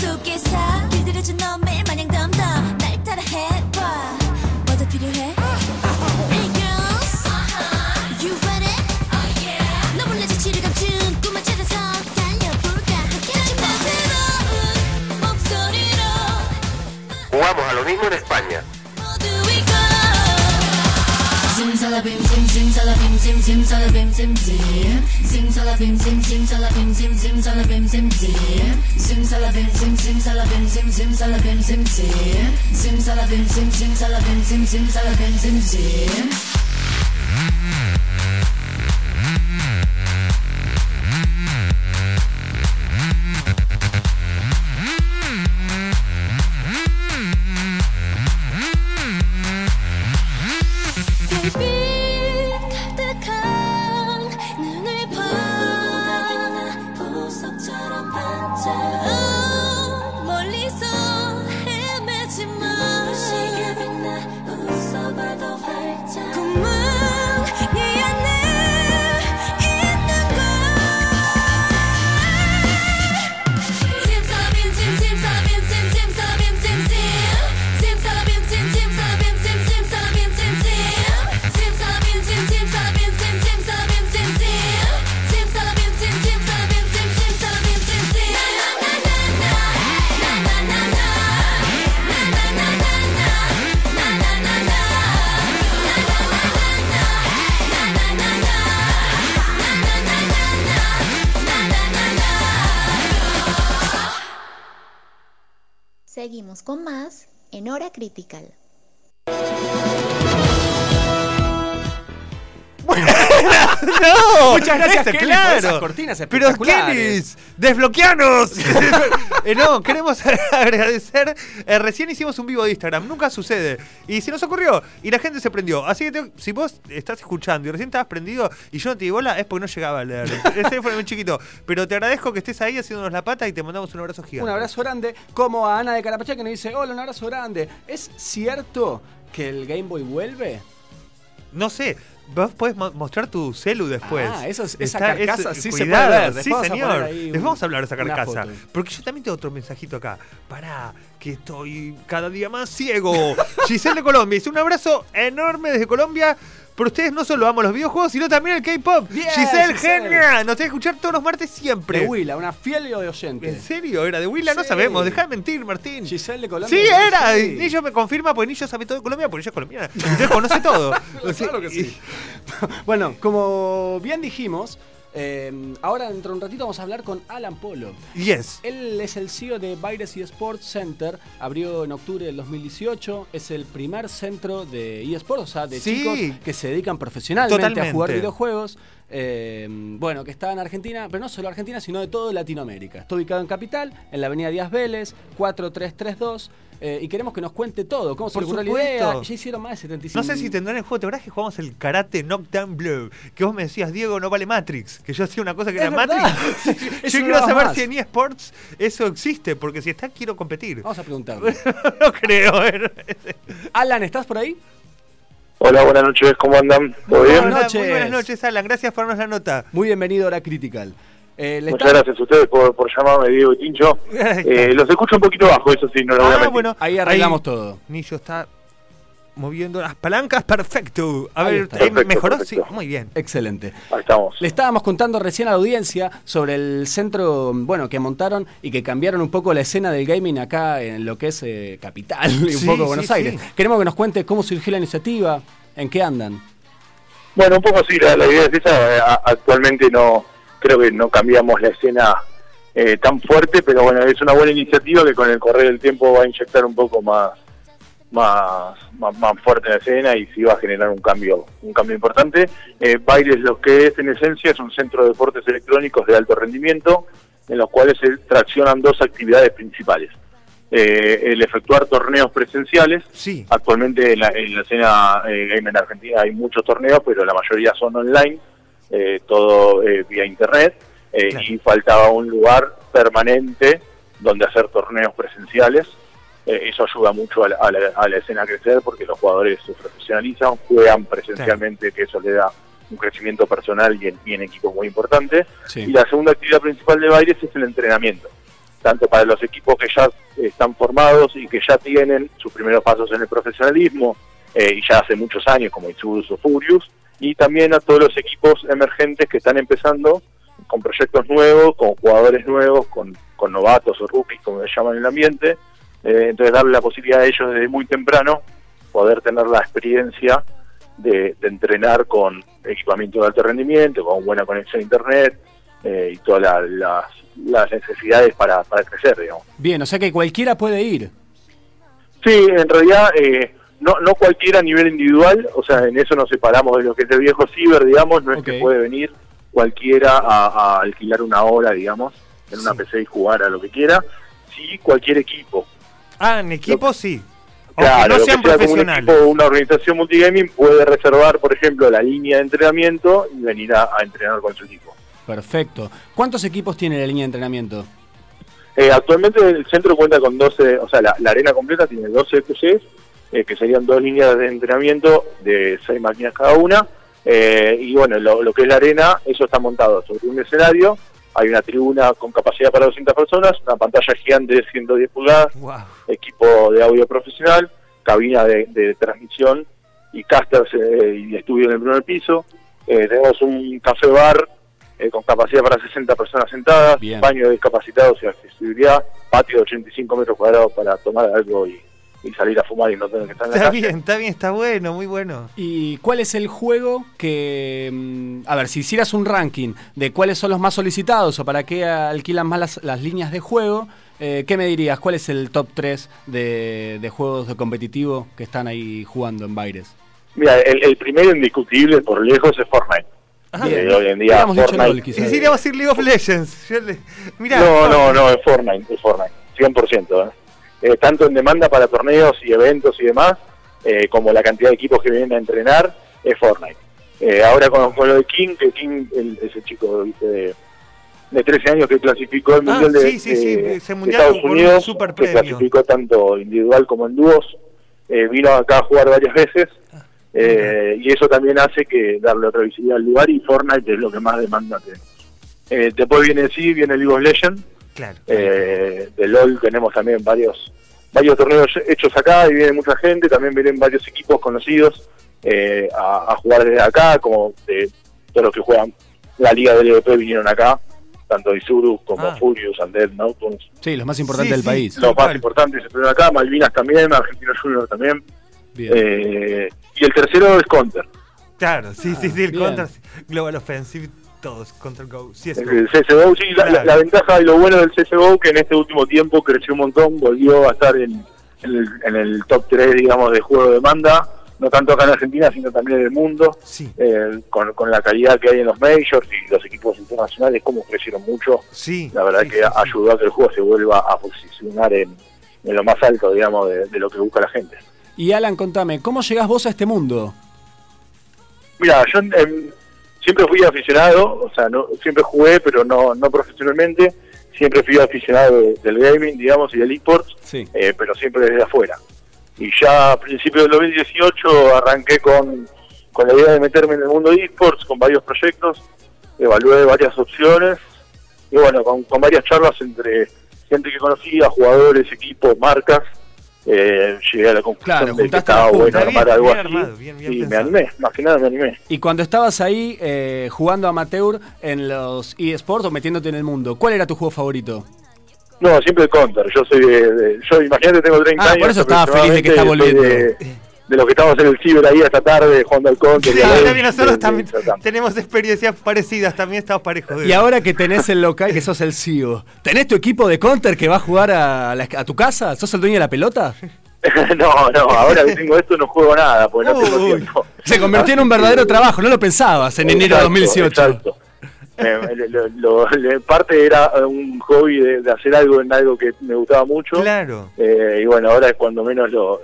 Speaker 4: 속에서 길들여진 너의 simsalabim, sim, simsalabim, sim, sim. Simsalabim, sim, simsalabim, sim, simsalabim, sim, sim. Simsalabim, sim, simsalabim, sim, simsalabim, sim, sim. Simsalabim, sim, simsalabim, sim, simsalabim, sim, sim. 별빛
Speaker 5: Seguimos con más en Hora Critical.
Speaker 3: no,
Speaker 2: Muchas gracias, por esas cortinas
Speaker 3: Pero. Kelly, desbloqueanos. Eh, no, queremos agradecer. eh, recién hicimos un vivo de Instagram, nunca sucede. Y se nos ocurrió y la gente se prendió. Así que te- si vos estás escuchando y recién estabas prendido y yo no te di bola, es porque no llegaba a leer. El teléfono es muy chiquito. Pero te agradezco que estés ahí haciéndonos la pata y te mandamos un abrazo gigante.
Speaker 2: Un abrazo grande, como a Ana de Carapacha que nos dice, hola, un abrazo grande. ¿Es cierto que el Game Boy vuelve?
Speaker 3: No sé. Vos podés mo- mostrar tu celu después.
Speaker 2: Ah, eso es- esa
Speaker 3: Está-
Speaker 2: carcasa
Speaker 3: es-
Speaker 2: sí se
Speaker 3: cuidado,
Speaker 2: puede ver. Después
Speaker 3: Sí, señor. Les
Speaker 2: un-
Speaker 3: vamos a hablar de esa carcasa. Porque yo también tengo otro mensajito acá. Pará, que estoy cada día más ciego. Giselle de Colombia. Dice un abrazo enorme desde Colombia. Pero ustedes no solo aman los videojuegos, sino también el K-pop.
Speaker 2: Bien,
Speaker 3: Giselle,
Speaker 2: Giselle.
Speaker 3: genia. Nos tiene que escuchar todos los martes siempre.
Speaker 2: De Huila, una fiel oyente.
Speaker 3: ¿En serio? ¿Era de Willa? No sabemos. Dejá de mentir, Martín.
Speaker 2: Giselle de Colombia.
Speaker 3: Sí, era.
Speaker 2: Sí.
Speaker 3: Nillo me confirma, porque Nillo sabe todo de Colombia, porque ella es colombiana. Entonces conoce todo.
Speaker 2: Claro que sí. bueno, como bien dijimos, eh, ahora dentro de un ratito vamos a hablar con Alan Polo.
Speaker 3: Yes.
Speaker 2: Él es el CEO de Piracy Sports Center, abrió en octubre del 2018, es el primer centro de eSports, o sea, de
Speaker 3: Sí.
Speaker 2: chicos que se dedican profesionalmente
Speaker 3: Totalmente.
Speaker 2: a jugar videojuegos. eh, bueno, que está en Argentina, pero no solo Argentina, sino de toda Latinoamérica. Está ubicado en Capital, en la avenida Díaz Vélez, 4332. Eh, y queremos que nos cuente todo, cómo se
Speaker 3: Por
Speaker 2: le ocurrió la idea. Ya hicieron más de 75.
Speaker 3: No sé si tendrán el juego. ¿Te acuerdas que jugamos el karate Knockdown Blow? Que vos me decías, Diego, no vale Matrix. Que yo hacía una cosa que
Speaker 2: Es
Speaker 3: era
Speaker 2: verdad.
Speaker 3: Matrix. Yo quiero saber
Speaker 2: más.
Speaker 3: si en eSports eso existe. Porque si está, quiero competir.
Speaker 2: Vamos a preguntarle.
Speaker 3: no creo.
Speaker 2: Alan, ¿estás por ahí?
Speaker 6: Hola, buenas noches, ¿cómo andan? ¿Todo
Speaker 2: Muy
Speaker 6: bien?
Speaker 2: buenas noches.
Speaker 3: Muy buenas noches, Alan. Gracias por darnos la nota.
Speaker 2: Muy bienvenido a Hora Critical. Eh,
Speaker 6: Muchas
Speaker 2: está-
Speaker 6: gracias a ustedes por, por llamarme, Diego y Tincho. Eh, los escucho un poquito bajo, eso sí, no lo voy a
Speaker 3: Ah,
Speaker 6: mentir.
Speaker 3: bueno.
Speaker 2: Ahí arreglamos todo.
Speaker 3: Nillo está moviendo las palancas. Perfecto. A
Speaker 2: Ahí
Speaker 3: ver,
Speaker 2: está.
Speaker 3: ¿eh,
Speaker 6: Perfecto,
Speaker 3: ¿mejoró?
Speaker 6: perfecto.
Speaker 3: Sí, muy bien.
Speaker 2: Excelente.
Speaker 6: Ahí estamos.
Speaker 2: Le estábamos contando recién a la audiencia sobre el centro, bueno, que montaron y que cambiaron un poco la escena del gaming acá en lo que es eh, Capital y un
Speaker 3: Sí,
Speaker 2: poco Buenos
Speaker 3: sí.
Speaker 2: Aires. Queremos que nos cuente cómo surgió la iniciativa, en qué andan.
Speaker 6: Bueno, un poco sí, la, la idea es esa. actualmente no, creo que no cambiamos la escena eh, tan fuerte, pero bueno, es una buena iniciativa que con el correr del tiempo va a inyectar un poco más más, más, más fuerte en la escena y sí va a generar un cambio un cambio importante. Eh, Baires lo que es en esencia es un centro de deportes electrónicos de alto rendimiento en los cuales se traccionan dos actividades principales. Eh, el efectuar torneos presenciales
Speaker 3: Sí.
Speaker 6: Actualmente en la, en la escena eh, game en Argentina hay muchos torneos, pero la mayoría son online, eh, todo eh, vía internet, eh,
Speaker 3: Claro.
Speaker 6: y faltaba un lugar permanente donde hacer torneos presenciales. Eh, eso ayuda mucho a la, a la- a la escena a crecer porque los jugadores se profesionalizan, juegan presencialmente, que eso le da un crecimiento personal y en, y en equipo muy importante.
Speaker 2: Sí.
Speaker 6: Y la segunda actividad principal de Baires es el entrenamiento, tanto para los equipos que ya están formados y que ya tienen sus primeros pasos en el profesionalismo, eh, y ya hace muchos años, como Itsurus o Furious, y también a todos los equipos emergentes que están empezando con proyectos nuevos, con jugadores nuevos, con, con novatos o rookies, como se llaman en el ambiente. Eh, entonces, darle la posibilidad a ellos desde muy temprano poder tener la experiencia de, de entrenar con equipamiento de alto rendimiento, con buena conexión a internet eh, y todas la- las, las necesidades para, para crecer, digamos.
Speaker 2: Bien, o sea que cualquiera puede ir.
Speaker 6: Sí, en realidad eh, no, no cualquiera a nivel individual, o sea, en eso nos separamos de lo que es el viejo ciber, digamos, no es que puede venir cualquiera a, a alquilar una hora, digamos, en una PC y jugar a lo que quiera, sí cualquier equipo.
Speaker 3: Ah, en equipo sí. Aunque
Speaker 6: Claro,
Speaker 3: no
Speaker 6: lo que sea como un equipo una organización multigaming puede reservar, por ejemplo, la línea de entrenamiento y venir a, a entrenar con su equipo.
Speaker 2: Perfecto. ¿Cuántos equipos tiene la línea de entrenamiento?
Speaker 6: Eh, actualmente el centro cuenta con 12, o sea, la, la arena completa tiene 12 PCs, eh, que serían dos líneas de entrenamiento de 6 máquinas cada una. eh, y bueno, lo, lo que es la arena, eso está montado sobre un escenario. Hay una tribuna con capacidad para 200 personas, una pantalla gigante de 110 pulgadas,
Speaker 3: Wow.
Speaker 6: equipo de audio profesional, cabina de, de transmisión y casters eh, y estudio en el primer piso. Eh, tenemos un café bar eh, con capacidad para 60 personas sentadas,
Speaker 2: Bien.
Speaker 6: baño de discapacitados y accesibilidad, patio de 85 metros cuadrados para tomar algo y, y salir a fumar y no tener que estar en la
Speaker 3: Está
Speaker 6: calle.
Speaker 3: bien, está bien, está bueno, muy bueno.
Speaker 2: ¿Y cuál es el juego que... mm, A ver, si hicieras un ranking de cuáles son los más solicitados o para qué alquilan más las, las líneas de juego, eh, ¿qué me dirías? ¿Cuál es el top 3 de, de juegos de competitivo que están ahí jugando en Baires?
Speaker 6: Mira, el, el primero indiscutible por lejos es Fortnite.
Speaker 3: Ah,
Speaker 6: Eh, hoy en día Fortnite-
Speaker 2: LOL,
Speaker 3: Y
Speaker 2: quizás.
Speaker 3: si iríamos a decir League of Legends. Le- Mirá,
Speaker 6: No, no, no, es Fortnite, es Fortnite, 100%. ¿eh? Eh, tanto en demanda para torneos y eventos y demás, eh, como la cantidad de equipos que vienen a entrenar, es Fortnite. Eh, ahora con, con lo de King, que King, el- ese chico ¿viste? De, de 13 años que clasificó el
Speaker 3: Ah,
Speaker 6: Mundial de,
Speaker 3: sí, sí, sí,
Speaker 6: de-
Speaker 3: ese
Speaker 6: de
Speaker 3: mundial
Speaker 6: Estados
Speaker 3: con un
Speaker 6: Unidos, que
Speaker 3: premio.
Speaker 6: clasificó tanto individual como en dúos, eh, vino acá a jugar varias veces. eh, y eso también hace que darle otra visibilidad al lugar y Fortnite es lo que más demanda tenemos. Eh, después viene sí, viene League of Legends,
Speaker 3: Claro.
Speaker 6: eh, de LOL tenemos también varios varios torneos hechos acá y viene mucha gente, también vienen varios equipos conocidos eh, a, a jugar desde acá, como de todos los que juegan la liga del EVP vinieron acá, tanto Isurus como
Speaker 3: Ah.
Speaker 6: Furious, Undead, Nocturnes,
Speaker 2: Sí, los más importantes
Speaker 3: Sí,
Speaker 2: del
Speaker 3: sí.
Speaker 2: país.
Speaker 6: los más importantes se estuvieron acá, Malvinas también, Argentino Junior también,
Speaker 2: Bien.
Speaker 6: eh, y el tercero es Counter,
Speaker 3: Claro, sí, sí, sí, el
Speaker 2: bien.
Speaker 3: Counter, Global Offensive, todos, Counter Go, sí, es
Speaker 6: El CSGO, sí, la, la- la ventaja y lo bueno del CSGO que en este último tiempo creció un montón, volvió a estar en, en el, en el top 3, digamos, de juego de demanda, no tanto acá en Argentina, sino también en el mundo,
Speaker 3: Sí,
Speaker 6: eh, con, con la calidad que hay en los majors y los equipos internacionales, como crecieron mucho,
Speaker 3: sí.
Speaker 6: la verdad
Speaker 3: sí,
Speaker 6: que
Speaker 3: sí, sí.
Speaker 6: ayudó a que el juego se vuelva a posicionar en, en lo más alto, digamos, de, de lo que busca la gente.
Speaker 2: Y Alan, contame, ¿cómo llegás vos a este mundo?
Speaker 6: Mira, yo em, siempre fui aficionado, o sea, no, siempre jugué, pero no, no profesionalmente. Siempre fui aficionado de- del gaming, digamos, y del esports,
Speaker 2: Sí.
Speaker 6: eh, pero siempre desde afuera. Y ya a principios del 2018 arranqué con, con la idea de meterme en el mundo de esports, con varios proyectos, evalué varias opciones, y bueno, con, con varias charlas entre gente que conocía, jugadores, equipos, marcas, eh, llegué a la conclusión
Speaker 2: Claro,
Speaker 6: de que estaba bueno armar
Speaker 3: Bien,
Speaker 6: algo
Speaker 3: bien
Speaker 6: así,
Speaker 3: armado, bien, bien
Speaker 6: y me animé, más que nada me animé.
Speaker 2: Y cuando estabas ahí eh, jugando amateur en los eSports o metiéndote en el mundo, ¿cuál era tu juego favorito?
Speaker 6: No, siempre el counter. Yo soy de, de- yo imagínate tengo 30
Speaker 2: Ah,
Speaker 6: años.
Speaker 2: por eso estaba feliz de que está volviendo.
Speaker 6: De, de los que estamos en el ciber ahí esta tarde jugando al counter.
Speaker 3: Sí, también nosotros
Speaker 6: de- de-
Speaker 3: también tenemos experiencias parecidas, también estamos parejos.
Speaker 2: Y ahora que tenés el local, que sos el CEO, ¿tenés tu equipo de counter que va a jugar a, la- a tu casa? ¿Sos el dueño de la pelota?
Speaker 6: no, no, ahora que tengo esto no juego nada, porque no tengo
Speaker 3: Uy.
Speaker 6: tiempo.
Speaker 2: Se convirtió en un verdadero trabajo, no lo pensabas en enero de
Speaker 6: Exacto,
Speaker 2: 2018.
Speaker 6: exacto. Eh, lo- lo- lo- parte era un hobby de, de hacer algo en algo que me gustaba mucho.
Speaker 3: Claro.
Speaker 6: Eh, y bueno, ahora es cuando menos lo...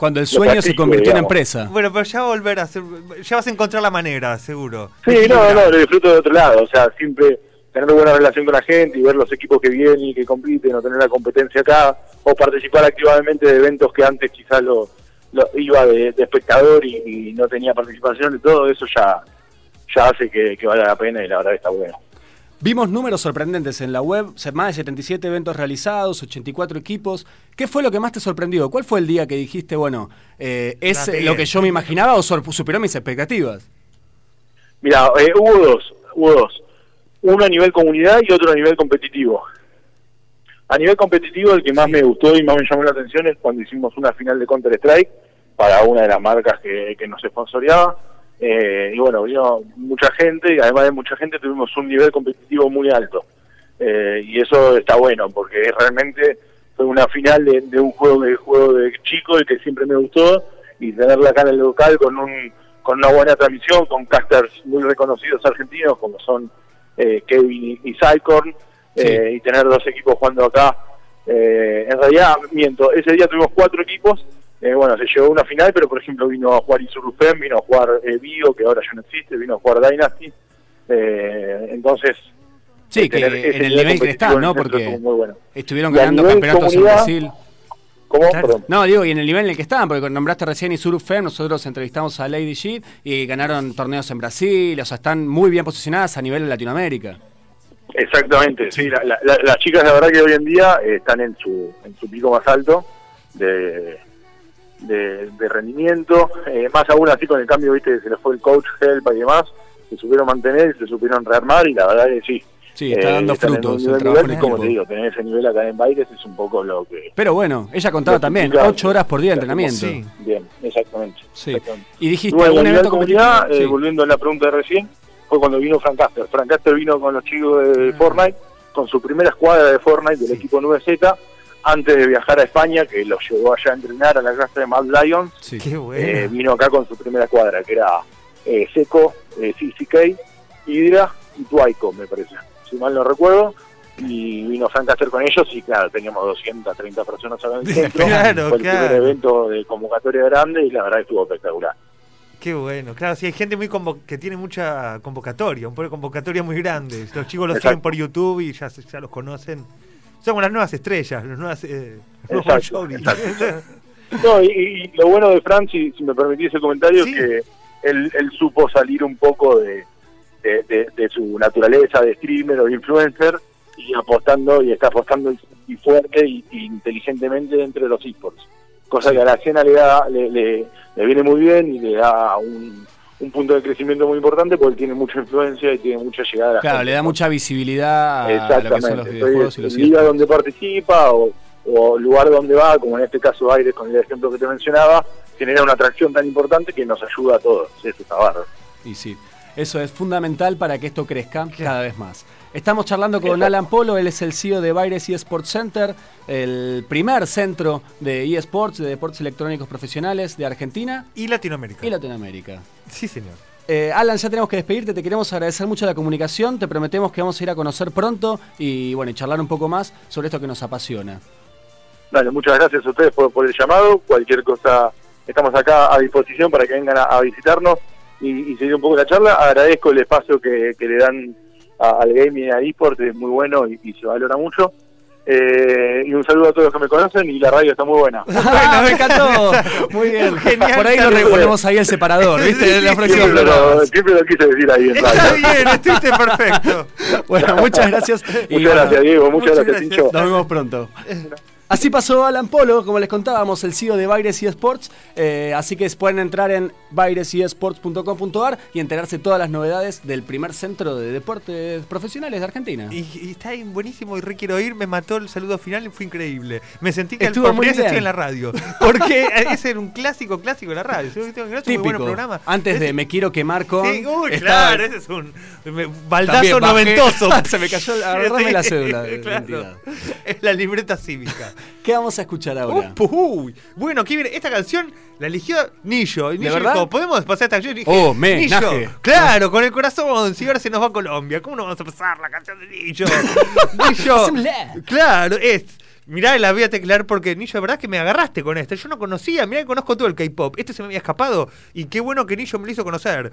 Speaker 2: Cuando el sueño se convirtió en empresa.
Speaker 3: Bueno, pero ya va a volver a hacer. Ya vas a encontrar la manera, seguro.
Speaker 6: Sí, no, no, lo disfruto de otro lado. O sea, siempre tener buena relación con la gente y ver los equipos que vienen y que compiten o tener la competencia acá o participar activamente de eventos que antes quizás lo, lo iba de, de espectador y, y no tenía participación y todo eso ya ya hace que, que valga la pena y la verdad está bueno.
Speaker 2: Vimos números sorprendentes en la web, más de 77 eventos realizados, 84 equipos. ¿Qué fue lo que más te sorprendió? ¿Cuál fue el día que dijiste, bueno, eh, es
Speaker 3: pegué.
Speaker 2: lo que yo me imaginaba o superó mis expectativas?
Speaker 6: Mira, eh, hubo dos, hubo dos. Uno a nivel comunidad y otro a nivel competitivo. A nivel competitivo, el que más me gustó y más me llamó la atención es cuando hicimos una final de Counter-Strike para una de las marcas que, que nos sponsoreaba. Eh, y bueno, vino mucha gente y además de mucha gente tuvimos un nivel competitivo muy alto. Eh, y eso está bueno porque realmente fue una final de, de un juego de juego de chico el que siempre me gustó y tenerla acá en el local con un con una buena transmisión con casters muy reconocidos argentinos como son eh, Kevin y, y Cycorn eh, y tener dos equipos jugando acá eh, en realidad miento ese día tuvimos cuatro equipos eh, bueno se llegó a una final pero por ejemplo vino a jugar Isurufem vino a jugar eh, Bio que ahora ya no existe vino a jugar Dynasty eh, entonces
Speaker 2: Sí, que
Speaker 6: tener ese
Speaker 2: en el
Speaker 6: nivel
Speaker 2: que están, ¿no? Porque
Speaker 6: estuvo muy bueno.
Speaker 2: estuvieron ganando campeonatos en Brasil.
Speaker 6: ¿Cómo? Perdón.
Speaker 2: No, digo, y en el nivel en el que estaban, porque nombraste recién Isuru Fem, nosotros entrevistamos a Lady G y ganaron torneos en Brasil, o sea, están muy bien posicionadas a nivel de Latinoamérica.
Speaker 6: Exactamente, sí, la- la- la- las chicas la verdad que hoy en día eh, están en su, en su pico más alto de, de, de rendimiento, eh, más aún así con el cambio, viste, que se les fue el coach, help y demás, se supieron mantener, se supieron rearmar y la verdad que sí.
Speaker 2: Sí, está dando
Speaker 6: están en
Speaker 2: frutos
Speaker 6: un
Speaker 2: el
Speaker 6: nivel
Speaker 2: trabajo
Speaker 6: nivel,
Speaker 2: en
Speaker 6: y como te digo, tener ese nivel acá en Baires es un poco lo que...
Speaker 2: Pero bueno, ella contaba también,
Speaker 6: implica-
Speaker 2: ocho horas por día de entrenamiento.
Speaker 3: Sí.
Speaker 6: Bien, exactamente.
Speaker 2: Sí.
Speaker 6: exactamente.
Speaker 2: Y dijiste,
Speaker 6: bueno, a
Speaker 2: ¿algún
Speaker 6: nivel
Speaker 2: evento
Speaker 6: comunidad, eh, volviendo a la pregunta de recién, fue cuando vino Frank Caster. Frank Caster vino con los chicos de
Speaker 2: Ah.
Speaker 6: Fortnite con su primera escuadra de Fortnite del equipo 9Z antes de viajar a España, que los llevó allá a entrenar a la casa de Mad Lions.
Speaker 2: Sí.
Speaker 3: Qué bueno.
Speaker 6: Eh, vino acá con su primera escuadra, que era eh, Seco, eh, CCK, Hydra y Tuaico, me parece, si mal no recuerdo. Y vino Frank a hacer con ellos y claro, teníamos 230 personas acá en el centro.
Speaker 3: Claro,
Speaker 6: Fue el
Speaker 3: claro.
Speaker 6: primer evento de convocatoria grande y la verdad estuvo espectacular.
Speaker 3: Qué bueno. Claro, sí, hay gente muy convo- que tiene mucha convocatoria, un poco de convocatoria muy grande. Los chicos los
Speaker 6: Exacto.
Speaker 3: siguen por YouTube y ya, se- ya los conocen. Como las nuevas estrellas, los nuevas, eh, los
Speaker 6: Exacto. No, y, y lo bueno de Fran, si, si me permitís el comentario,
Speaker 3: Sí.
Speaker 6: es que él, él supo salir un poco de, de, de- de su naturaleza de streamer o influencer y apostando y está apostando y, fuerte y, y inteligentemente entre los esports. Cosa que a la escena le, da, le, le- le viene muy bien y le da un, un punto de crecimiento muy importante porque tiene mucha influencia y tiene mucha llegada a la
Speaker 2: Claro,
Speaker 6: gente.
Speaker 2: le da mucha visibilidad a lo que son los
Speaker 6: Exactamente.
Speaker 2: videojuegos y los
Speaker 6: liga donde participa o, o lugar donde va, como en este caso Aires con el ejemplo que te mencionaba, genera una atracción tan importante que nos ayuda a todos. Eso está bárbaro.
Speaker 2: Y sí, eso es fundamental para que esto crezca cada vez más. Estamos charlando con Alan Polo, él es el CEO de Baires eSports Center, el primer centro de eSports, de deportes electrónicos profesionales de Argentina
Speaker 3: Y Latinoamérica.
Speaker 2: y Latinoamérica.
Speaker 3: Sí, señor.
Speaker 2: Eh, Alan, ya tenemos que despedirte, te queremos agradecer mucho la comunicación, te prometemos que vamos a ir a conocer pronto y bueno, y charlar un poco más sobre esto que nos apasiona.
Speaker 6: Dale, muchas gracias a ustedes por, por el llamado. Cualquier cosa, estamos acá a disposición para que vengan a, a visitarnos y, y seguir un poco la charla. Agradezco el espacio que, que le dan a- al gaming y a eSports, es muy bueno y, y se valora mucho. Eh, y un saludo a todos los que me conocen y la radio está muy buena.
Speaker 2: ¡Ah, me encantó! Muy bien.
Speaker 3: Genial,
Speaker 2: Por ahí lo reponemos ahí el separador, ¿viste? La próxima
Speaker 6: Siempre lo, siempre lo quise decir ahí en
Speaker 3: Está
Speaker 6: radio.
Speaker 3: bien, estuviste perfecto.
Speaker 2: Bueno, muchas gracias. y
Speaker 6: Muchas
Speaker 2: bueno,
Speaker 6: gracias, Diego. Muchas,
Speaker 3: muchas
Speaker 6: gracias,
Speaker 3: gracias.
Speaker 6: Tincho.
Speaker 2: Nos vemos pronto. Así pasó Alan Polo, como les contábamos, el CEO de Baires eSports. Eh, así que pueden entrar en bairesesports.com.ar y enterarse todas las novedades del primer centro de deportes profesionales de Argentina.
Speaker 3: Y, y está ahí buenísimo y re quiero ir. Me mató el saludo final y fue increíble. Me sentí que
Speaker 2: Estuvo
Speaker 3: por
Speaker 2: muy
Speaker 3: vez
Speaker 2: bien.
Speaker 3: estoy en la radio. Porque ese era un clásico, clásico de la radio. Es un muy
Speaker 2: Típico.
Speaker 3: buen programa.
Speaker 2: Antes de Me Quiero Quemar con.
Speaker 3: Sí, claro, ese es un me- baldazo noventoso.
Speaker 2: Se me cayó, agarrame la cédula
Speaker 3: Claro. la libreta cívica.
Speaker 2: ¿Qué vamos a escuchar ahora?
Speaker 3: Uy. Bueno, aquí viene. Esta canción la eligió Nillo. Y Nillo
Speaker 2: verdad?
Speaker 3: dijo, ¿podemos pasar esta canción? Y dije,
Speaker 2: Oh, homenaje.
Speaker 3: Nillo, claro, con el corazón. Si ahora se nos va a Colombia, ¿cómo no vamos a pasar la canción de Nillo? Nillo. Claro, es. Mirá, la voy a teclar porque Nillo, de verdad que me agarraste con este. Yo no conocía, mirá que conozco todo el K-pop. Este se me había escapado y qué bueno que Nillo me lo hizo conocer.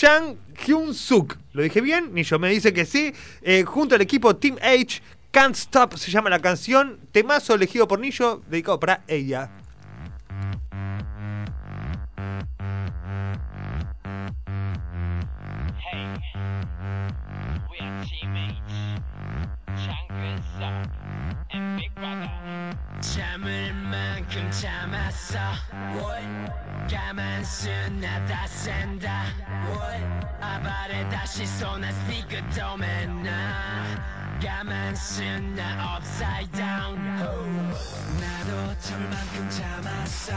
Speaker 3: Yang Hyun Suk, ¿lo dije bien? Nillo me dice que sí. Eh, junto al equipo Team H, Can't Stop se llama la canción. Temazo elegido por Nillo, dedicado para ella.
Speaker 7: We teammates. 장근석 and Big Brother. 참을 만큼 참았어. 가만순 나다 센다. 아발에 다시 손에 스피커 도매나. 가만순 나 upside down. 나도 참을 만큼 참았어.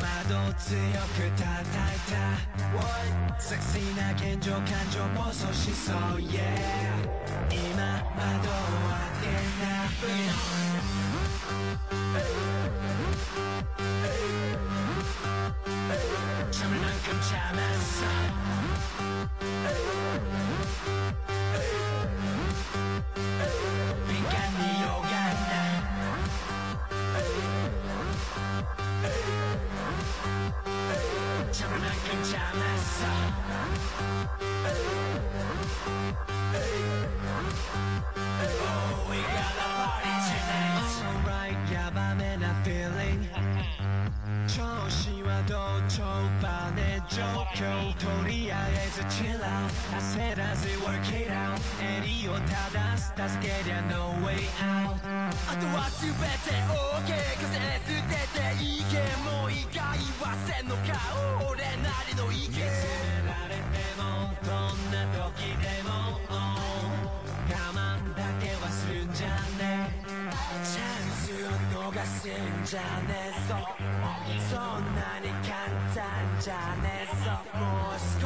Speaker 7: 마도 트여그 다다다. 섹시나 겐족한 조 벗어 씻어 yeah な窓を開けない Coming on, come. 今日とりあえずチラン焦らず work it out 襟を正す助けりゃ no way out あとは全て OK 風捨てていけもう意外か言わせんのか俺なりの意見責められてもどんな時でも我慢だけはすんじゃねチャンスを逃すんじゃねえぞそんなに簡単じゃねえぞ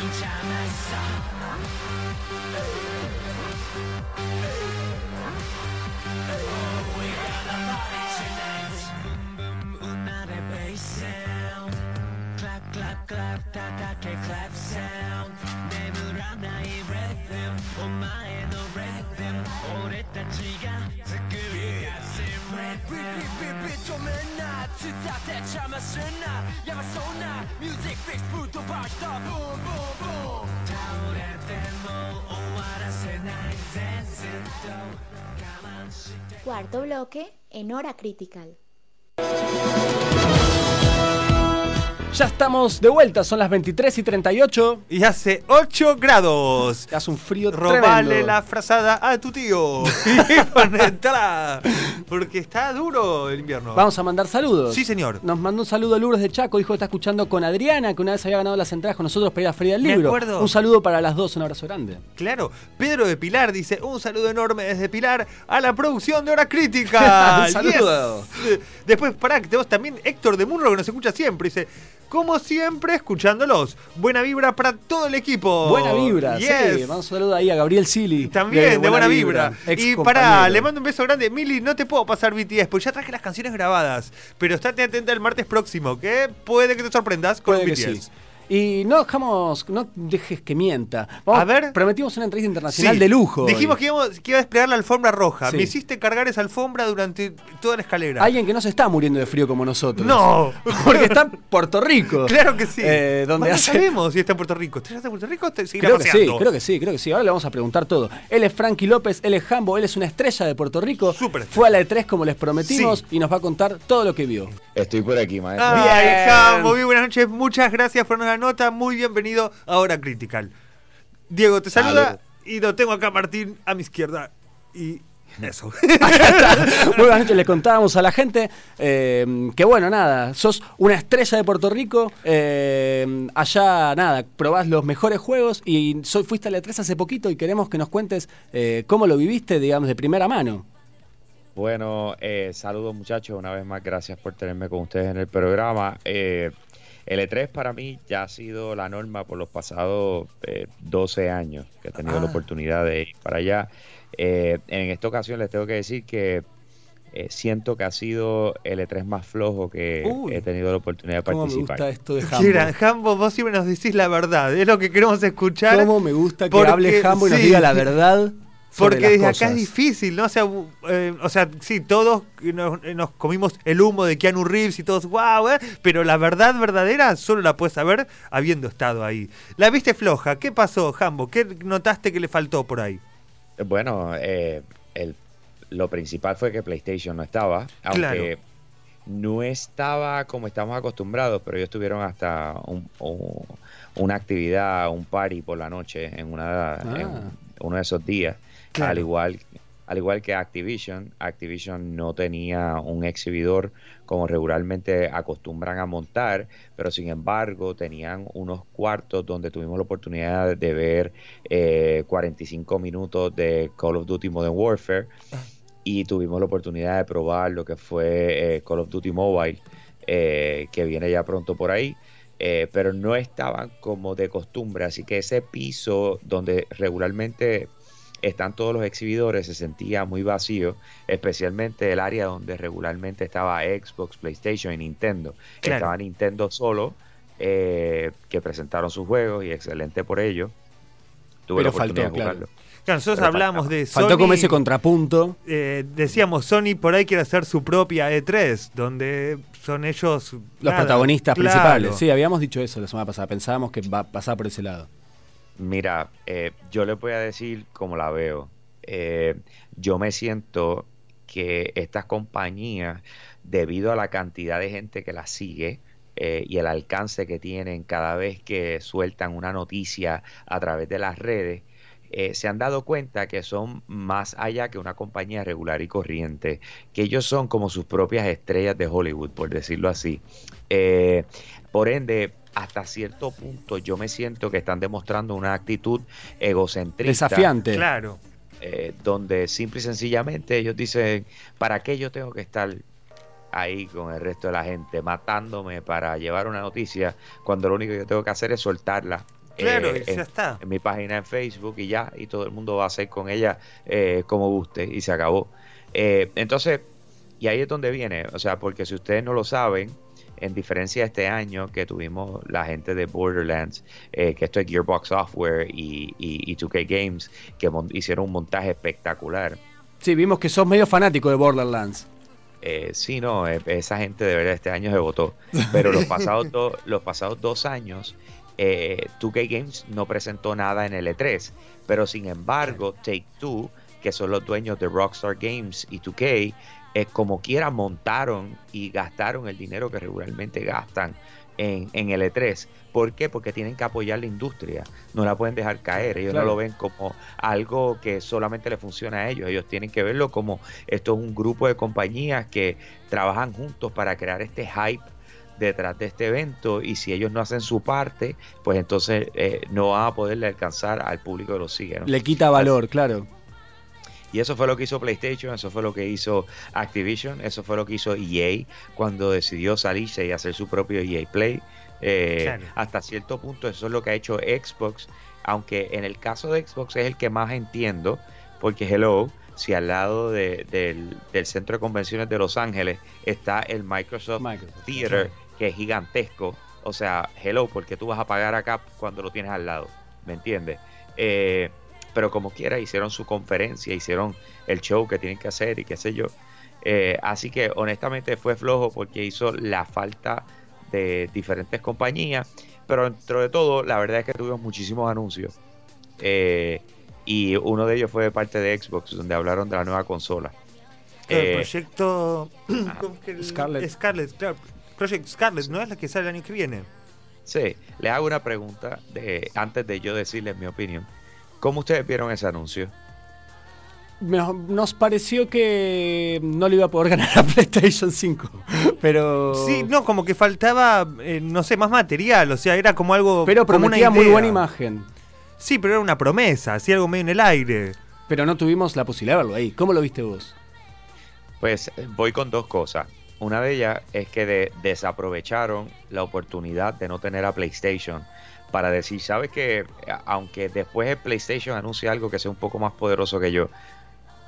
Speaker 7: second time I saw we got a party tonight Boom, boom, bass sound Clap, clap, clap, tatake clap sound 眠らない rhythm お前の rhythm rhythm
Speaker 5: Cuarto bloque en hora critical.
Speaker 2: Ya estamos de vuelta, son las 23 y 38.
Speaker 3: Y hace 8 grados.
Speaker 2: Hace un frío
Speaker 3: Robale
Speaker 2: tremendo.
Speaker 3: la frazada a tu tío. Porque está duro el invierno.
Speaker 2: Vamos a mandar saludos.
Speaker 3: Sí, señor.
Speaker 2: Nos mandó un saludo Lourdes de Chaco, dijo que está escuchando con Adriana, que una vez había ganado las entradas con nosotros para ir a Feria del
Speaker 3: Me
Speaker 2: Libro.
Speaker 3: acuerdo.
Speaker 2: Un saludo para las dos, un abrazo grande.
Speaker 3: Claro, Pedro de Pilar dice un saludo enorme desde Pilar a la producción de Hora Crítica.
Speaker 2: Un saludo.
Speaker 3: Yes. Después, pará, que tenemos también Héctor de Munro que nos escucha siempre. Dice, como siempre, escuchándolos. Buena vibra para todo el equipo.
Speaker 2: Buena vibra, sí. Vamos a saludar ahí a Gabriel Sili.
Speaker 3: También, de, buena vibra.
Speaker 2: ex
Speaker 3: Y pará, le mando un beso grande. Mili, no te puedo pasar BTS, porque ya traje las canciones grabadas. Pero estate atenta el martes próximo, que puede que te sorprendas con
Speaker 2: Puede que
Speaker 3: BTS.
Speaker 2: sí. Y no dejamos, no dejes que mienta. Vamos,
Speaker 3: A ver.
Speaker 2: Prometimos una entrevista internacional
Speaker 3: Sí,
Speaker 2: de lujo.
Speaker 3: Dijimos que, íbamos- que iba a desplegar la alfombra roja.
Speaker 2: Sí.
Speaker 3: Me hiciste cargar esa alfombra durante toda la escalera.
Speaker 2: Alguien que no se está muriendo de frío como nosotros.
Speaker 3: ¡No!
Speaker 2: Porque está en Puerto Rico.
Speaker 3: Claro que sí.
Speaker 2: Eh, donde
Speaker 3: no
Speaker 2: hace...
Speaker 3: sabemos si está en Puerto Rico. ¿Estás en Puerto Rico te
Speaker 2: Creo que sí, creo que sí, creo que sí. Ahora le vamos a preguntar todo. Él es Frankie López, él es Jambo, él es una estrella de Puerto Rico. Fue a la E3 como les prometimos y nos va a contar todo lo que vio.
Speaker 8: Estoy por aquí, maestro.
Speaker 3: Ay,
Speaker 2: Bien.
Speaker 3: Jambo, muy buenas noches. Muchas gracias por la nota. Muy bienvenido a Hora Critical. Diego te saluda
Speaker 8: Salud.
Speaker 3: y lo tengo acá a Martín a mi izquierda. Y eso.
Speaker 2: Muy buenas noches, le contábamos a la gente eh, que bueno, nada, sos una estrella de Puerto Rico, eh, allá nada, probás los mejores juegos y soy, fuiste a la E3 hace poquito y queremos que nos cuentes eh, cómo lo viviste, digamos, de primera mano.
Speaker 8: Bueno, eh, saludos muchachos, una vez más gracias por tenerme con ustedes en el programa. El E3 para mí ya ha sido la norma por los pasados eh, 12 años que he tenido la
Speaker 3: Ah.
Speaker 8: oportunidad de ir para allá. Eh, en esta ocasión les tengo que decir que eh, siento que ha sido el E3 más flojo que
Speaker 3: Uy.
Speaker 8: he tenido la oportunidad de
Speaker 2: ¿Cómo me
Speaker 8: participar.
Speaker 2: gusta esto de
Speaker 3: Mira,
Speaker 2: Jambo?
Speaker 3: Jambo, vos siempre nos decís la verdad. Es lo que queremos escuchar.
Speaker 2: ¿Cómo me gusta que
Speaker 3: Porque-
Speaker 2: hable Jambo y nos
Speaker 3: sí.
Speaker 2: diga la verdad?
Speaker 3: Porque desde acá es difícil, ¿no? O sea, eh, o sea sí, todos nos, eh, nos comimos el humo de Keanu Reeves y todos, wow, pero la verdad verdadera solo la puedes saber habiendo estado ahí. La viste floja, ¿qué pasó, Jambo? ¿Qué notaste que le faltó por ahí?
Speaker 8: Bueno, eh, el, lo principal fue que PlayStation no estaba, aunque
Speaker 3: Claro.
Speaker 8: no estaba como estamos acostumbrados, pero ellos tuvieron hasta un- un- una actividad, un party por la noche en, una,
Speaker 2: Ah.
Speaker 8: en uno de esos días, Al igual al igual que Activision, Activision no tenía un exhibidor como regularmente acostumbran a montar, pero sin embargo tenían unos cuartos donde tuvimos la oportunidad de ver eh, 45 minutos de Call of Duty Modern Warfare y tuvimos la oportunidad de probar lo que fue eh, Call of Duty Mobile, eh, que viene ya pronto por ahí. eh, pero no estaban como de costumbre, así que ese piso donde regularmente están todos los exhibidores se sentía muy vacío, especialmente el área donde regularmente estaba Xbox, PlayStation y Nintendo.
Speaker 3: Claro.
Speaker 8: Estaba Nintendo solo, eh, que presentaron sus juegos y excelente por ello. Tuve
Speaker 2: Pero
Speaker 8: la oportunidad
Speaker 2: faltó,
Speaker 8: de jugarlo.
Speaker 3: Claro, nosotros
Speaker 8: Pero
Speaker 3: hablamos de
Speaker 2: Faltó
Speaker 3: Sony,
Speaker 2: como ese contrapunto.
Speaker 3: eh, decíamos, Sony por ahí quiere hacer su propia E3, donde son ellos...
Speaker 2: Los
Speaker 3: nada,
Speaker 2: protagonistas
Speaker 3: claro.
Speaker 2: principales. Sí, habíamos dicho eso la semana pasada. Pensábamos que va a pasar por ese lado.
Speaker 8: Mira, eh, yo les voy a decir cómo la veo. Eh, yo me siento que estas compañías, debido a la cantidad de gente que las sigue eh, y el alcance que tienen cada vez que sueltan una noticia a través de las redes, eh, se han dado cuenta que son más allá que una compañía regular y corriente, que ellos son como sus propias estrellas de Hollywood, por decirlo así. Eh, por ende, hasta cierto punto yo me siento que están demostrando una actitud egocentrista.
Speaker 2: Desafiante.
Speaker 3: Claro.
Speaker 8: eh, donde simple y sencillamente ellos dicen, ¿para qué yo tengo que estar ahí con el resto de la gente matándome para llevar una noticia cuando lo único que yo tengo que hacer es soltarla?
Speaker 3: Claro,
Speaker 8: eh,
Speaker 3: y ya
Speaker 8: en,
Speaker 3: está.
Speaker 8: en mi página en Facebook y ya, y todo el mundo va a hacer con ella eh, como guste y se acabó. Eh, entonces, y ahí es donde viene, o sea, porque si ustedes no lo saben, en diferencia de este año que tuvimos la gente de Borderlands, eh, que esto es Gearbox Software y, y- y 2K Games, que hicieron un montaje espectacular.
Speaker 2: Sí, vimos que sos medio fanático de Borderlands.
Speaker 8: Eh, sí, no, eh, esa gente de verdad este año se votó. Pero los pasados, do- los pasados dos años, eh, 2K Games no presentó nada en el E3. Pero sin embargo, Take Two, que son los dueños de Rockstar Games y 2K, eh, como quiera montaron y gastaron el dinero que regularmente gastan en, en el E3. ¿Por qué? Porque tienen que apoyar la industria. No la pueden dejar caer. Ellos
Speaker 2: Claro.
Speaker 8: no lo ven como algo que solamente le funciona a ellos. Ellos tienen que verlo como esto es un grupo de compañías que trabajan juntos para crear este hype detrás de este evento y si ellos no hacen su parte, pues entonces eh, no van a poderle alcanzar al público que lo sigue. ¿no?
Speaker 2: Le quita valor, claro.
Speaker 8: Y eso fue lo que hizo PlayStation, eso fue lo que hizo Activision, eso fue lo que hizo EA cuando decidió salirse y hacer su propio EA Play. Eh,
Speaker 3: Claro.
Speaker 8: Hasta cierto punto eso es lo que ha hecho Xbox, aunque en el caso de Xbox es el que más entiendo, porque hello, si al lado de- del, del centro de convenciones de Los Ángeles está el Microsoft,
Speaker 2: Microsoft,
Speaker 8: Theater, que es gigantesco, o sea, hello, porque tú vas a pagar acá cuando lo tienes al lado? ¿Me entiendes? Eh, pero como quiera, hicieron su conferencia, hicieron el show que tienen que hacer y qué sé yo. Eh, así que honestamente fue flojo porque hizo la falta de diferentes compañías, pero dentro de todo, la verdad es que tuvimos muchísimos anuncios. Eh, y uno de ellos fue de parte de Xbox, donde hablaron de la nueva consola.
Speaker 3: El
Speaker 8: Eh,
Speaker 3: proyecto. ¿cómo es que el-
Speaker 2: Scarlet.
Speaker 3: Scarlet, claro. Project Scarlet, ¿no es la que sale el año que viene?
Speaker 8: Sí, les hago una pregunta de, antes de yo decirles mi opinión. ¿Cómo ustedes vieron ese anuncio?
Speaker 2: Nos, nos pareció que no le iba a poder ganar a PlayStation 5. Pero.
Speaker 3: Sí, no, como que faltaba, eh, no sé, más material. O sea, era como algo.
Speaker 2: Pero
Speaker 3: como una
Speaker 2: prometía muy buena imagen.
Speaker 3: Sí, pero era una promesa, así algo medio en el aire.
Speaker 2: Pero no tuvimos la posibilidad de verlo ahí. ¿Cómo lo viste vos?
Speaker 8: Pues eh, voy con dos cosas. Una de ellas es que de- desaprovecharon la oportunidad de no tener a PlayStation para decir, ¿sabes que Aunque después el PlayStation anuncie algo que sea un poco más poderoso que yo,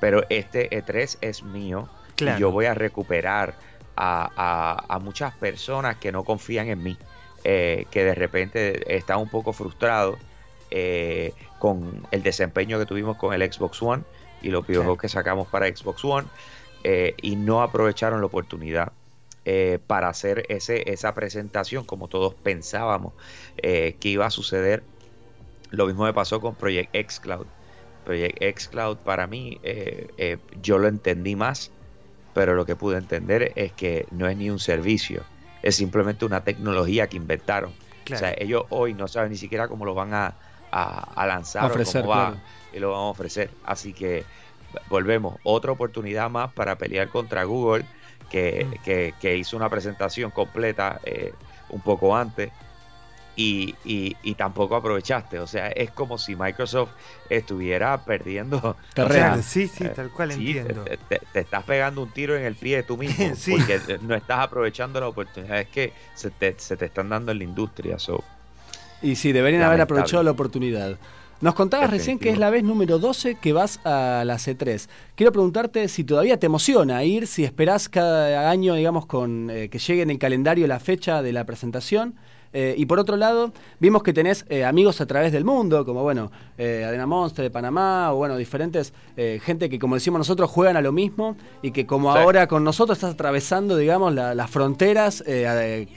Speaker 8: pero este E3 es mío
Speaker 3: Claro.
Speaker 8: y yo voy a recuperar a, a- a muchas personas que no confían en mí, eh, que de repente están un poco frustrados eh, con el desempeño que tuvimos con el Xbox One y los videojuegos que sacamos para Xbox One eh, y no aprovecharon la oportunidad eh, para hacer ese, esa presentación como todos pensábamos eh, que iba a suceder. Lo mismo me pasó con Project X Cloud. Project X Cloud para mí, eh, eh, yo lo entendí más, pero lo que pude entender es que no es ni un servicio, es simplemente una tecnología que inventaron.
Speaker 3: Claro.
Speaker 8: O sea, ellos hoy no saben ni siquiera cómo lo van a, a- a lanzar
Speaker 2: Ofrecer,
Speaker 8: o cómo va
Speaker 2: claro.
Speaker 8: y lo van a ofrecer. Así que volvemos, otra oportunidad más para pelear contra Google, que,
Speaker 3: Mm.
Speaker 8: que- que hizo una presentación completa eh, un poco antes. Y, y- y tampoco aprovechaste. O sea, es como si Microsoft estuviera perdiendo. o sea,
Speaker 3: Claro, sí, sí,
Speaker 8: eh,
Speaker 3: tal cual
Speaker 8: sí,
Speaker 3: entiendo.
Speaker 8: Te, te- te estás pegando un tiro en el pie tú mismo
Speaker 3: Sí.
Speaker 8: porque no estás aprovechando las oportunidades que se te, se te están dando en la industria. So,
Speaker 2: Y sí, deberían haber aprovechado la oportunidad. Nos contabas recién que es la vez número 12 que vas a la C3. Quiero preguntarte si todavía te emociona ir, si esperás cada año, digamos, con eh, que llegue en el calendario la fecha de la presentación. Eh, y por otro lado, vimos que tenés eh, amigos a través del mundo, como bueno, eh, Adena Monster de Panamá, o bueno, diferentes gente que, como decimos nosotros, juegan a lo mismo y que como
Speaker 8: Sí.
Speaker 2: ahora con nosotros estás atravesando, digamos, la- las fronteras,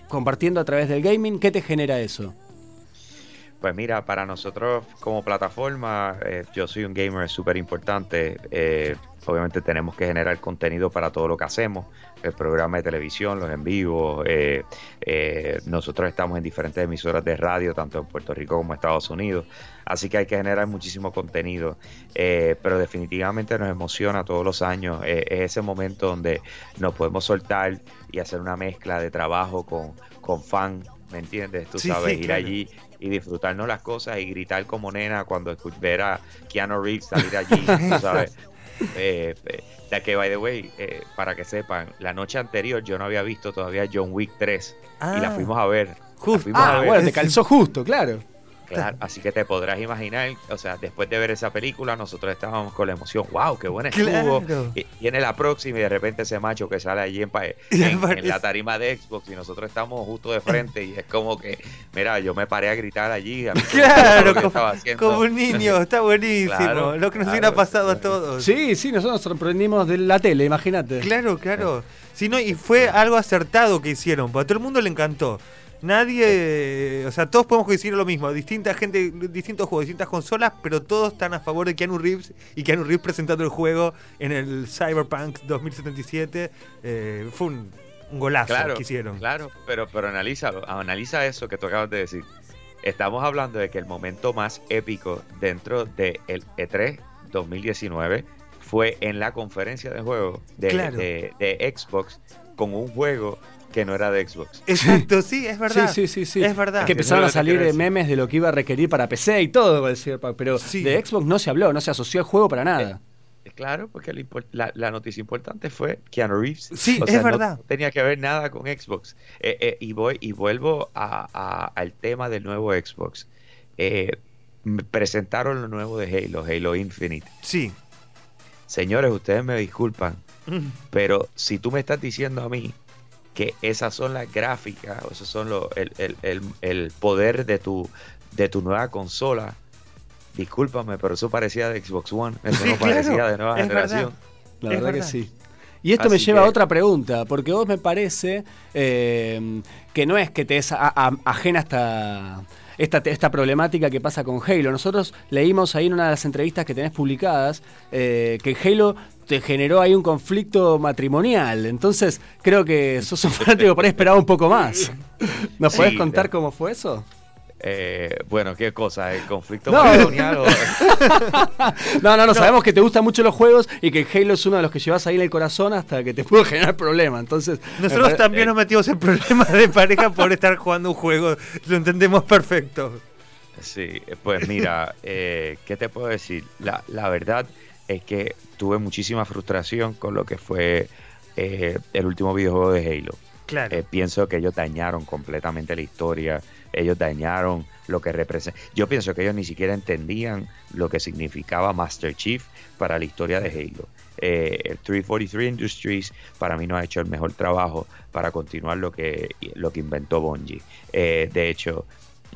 Speaker 2: compartiendo a través del gaming. ¿Qué te genera eso?
Speaker 8: Pues mira, para nosotros como plataforma, eh, yo soy un gamer súper importante. eh, obviamente tenemos que generar contenido para todo lo que hacemos, el programa de televisión, los en vivo. eh, eh, nosotros estamos en diferentes emisoras de radio, tanto en Puerto Rico como en Estados Unidos. Así que hay que generar muchísimo contenido. eh, pero definitivamente nos emociona todos los años. eh, es ese momento donde nos podemos soltar y hacer una mezcla de trabajo con, con fan. ¿me entiendes? Tú
Speaker 3: Sí,
Speaker 8: sabes,
Speaker 3: sí,
Speaker 8: ir
Speaker 3: claro.
Speaker 8: allí y disfrutarnos las cosas y gritar como nena cuando ver a Keanu Reeves salir allí, tú sabes. Eh, eh, ya que, by the way, eh, para que sepan, la noche anterior yo no había visto todavía John Wick 3 y la
Speaker 3: Ah.
Speaker 8: fuimos a ver.
Speaker 3: Justo.
Speaker 8: a
Speaker 2: Ah,
Speaker 8: ver.
Speaker 2: bueno, te calzó justo, claro.
Speaker 8: Claro, así que te podrás imaginar, o sea, después de ver esa película, nosotros estábamos con la emoción, wow, qué buena estuvo.
Speaker 3: Claro.
Speaker 8: Y viene la próxima y de repente ese macho que sale allí en, en- en la tarima de Xbox y nosotros estamos justo de frente y es como que, mira, yo me paré a gritar allí. A
Speaker 3: Claro,
Speaker 8: lo que
Speaker 3: como,
Speaker 8: estaba haciendo.
Speaker 3: como un niño, está buenísimo.
Speaker 8: Claro,
Speaker 3: lo que nos
Speaker 8: claro.
Speaker 3: hubiera pasado a todos.
Speaker 2: Sí, sí, nosotros nos sorprendimos de la tele, imagínate.
Speaker 3: Claro, claro. Sí, no, y fue algo acertado que hicieron, porque a todo el mundo le encantó. Nadie, o sea, todos podemos coincidir en lo mismo, distinta gente, distintos juegos, distintas consolas, pero todos están a favor de Keanu Reeves y Keanu Reeves presentando el juego en el Cyberpunk 2077. eh, fue un, un golazo
Speaker 8: Claro,
Speaker 3: que hicieron.
Speaker 8: claro, pero, pero analízalo, analiza eso que tú acabas de decir. Estamos hablando de que el momento más épico dentro del E3 2019 fue en la conferencia de juego de,
Speaker 3: Claro.
Speaker 8: de- de Xbox con un juego que no era de Xbox.
Speaker 3: Exacto, sí, es verdad.
Speaker 2: Sí, sí, sí, sí.
Speaker 3: Es verdad.
Speaker 2: Que empezaron a salir eh,
Speaker 8: decir.
Speaker 2: memes de lo que iba a requerir para PC y todo con el Cyberpunk, pero
Speaker 3: Sí.
Speaker 2: de Xbox no se habló, no se asoció al juego para nada.
Speaker 8: Eh, Claro, porque la, noticia importante fue Keanu Reeves.
Speaker 3: Sí,
Speaker 8: O
Speaker 3: es
Speaker 8: sea, no
Speaker 3: verdad.
Speaker 8: tenía que ver nada con Xbox. Eh, eh, y voy y vuelvo a- a- al tema del nuevo Xbox. Eh, me presentaron lo nuevo de Halo, Halo Infinite.
Speaker 3: Sí.
Speaker 8: Señores, ustedes me disculpan,
Speaker 3: Mm.
Speaker 8: pero si tú me estás diciendo a mí que esas son las gráficas, o esos son los, el, el- el- el poder de tu, de tu nueva consola, discúlpame, pero eso parecía de Xbox One, eso
Speaker 3: Sí,
Speaker 8: no parecía
Speaker 3: claro,
Speaker 8: de nueva
Speaker 3: es
Speaker 8: generación.
Speaker 3: verdad.
Speaker 2: La
Speaker 3: Es
Speaker 2: verdad que sí. Y esto me lleva a otra pregunta, porque vos me parece eh, que no es que te es a- a- ajena esta, esta, esta problemática que pasa con Halo. Nosotros leímos ahí en una de las entrevistas que tenés publicadas eh, que Halo te generó ahí un conflicto matrimonial. Entonces creo que sos un fanático por ahí esperaba un poco más. ¿Nos
Speaker 8: Sí,
Speaker 2: podés contar cómo fue eso?
Speaker 8: Eh, bueno, ¿qué cosa? ¿El conflicto
Speaker 2: No.
Speaker 8: matrimonial o-
Speaker 2: No, no, no, sabemos que te gustan mucho los juegos y que Halo es uno de los que llevas ahí en el corazón hasta que te pudo generar problemas. Entonces,
Speaker 3: Nosotros
Speaker 2: pare-
Speaker 3: también
Speaker 8: eh.
Speaker 3: nos metimos en problemas de pareja por estar jugando un juego. Lo entendemos perfecto.
Speaker 8: Sí, pues mira, eh, ¿qué te puedo decir? La, la verdad es que tuve muchísima frustración con lo que fue eh, el último videojuego de Halo.
Speaker 3: Claro.
Speaker 8: Eh, pienso que ellos dañaron completamente la historia, ellos dañaron lo que representa. Yo pienso que ellos ni siquiera entendían lo que significaba Master Chief para la historia de Halo. Eh, el 343 Industries para mí no ha hecho el mejor trabajo para continuar lo que, lo que inventó Bungie. Eh, de hecho,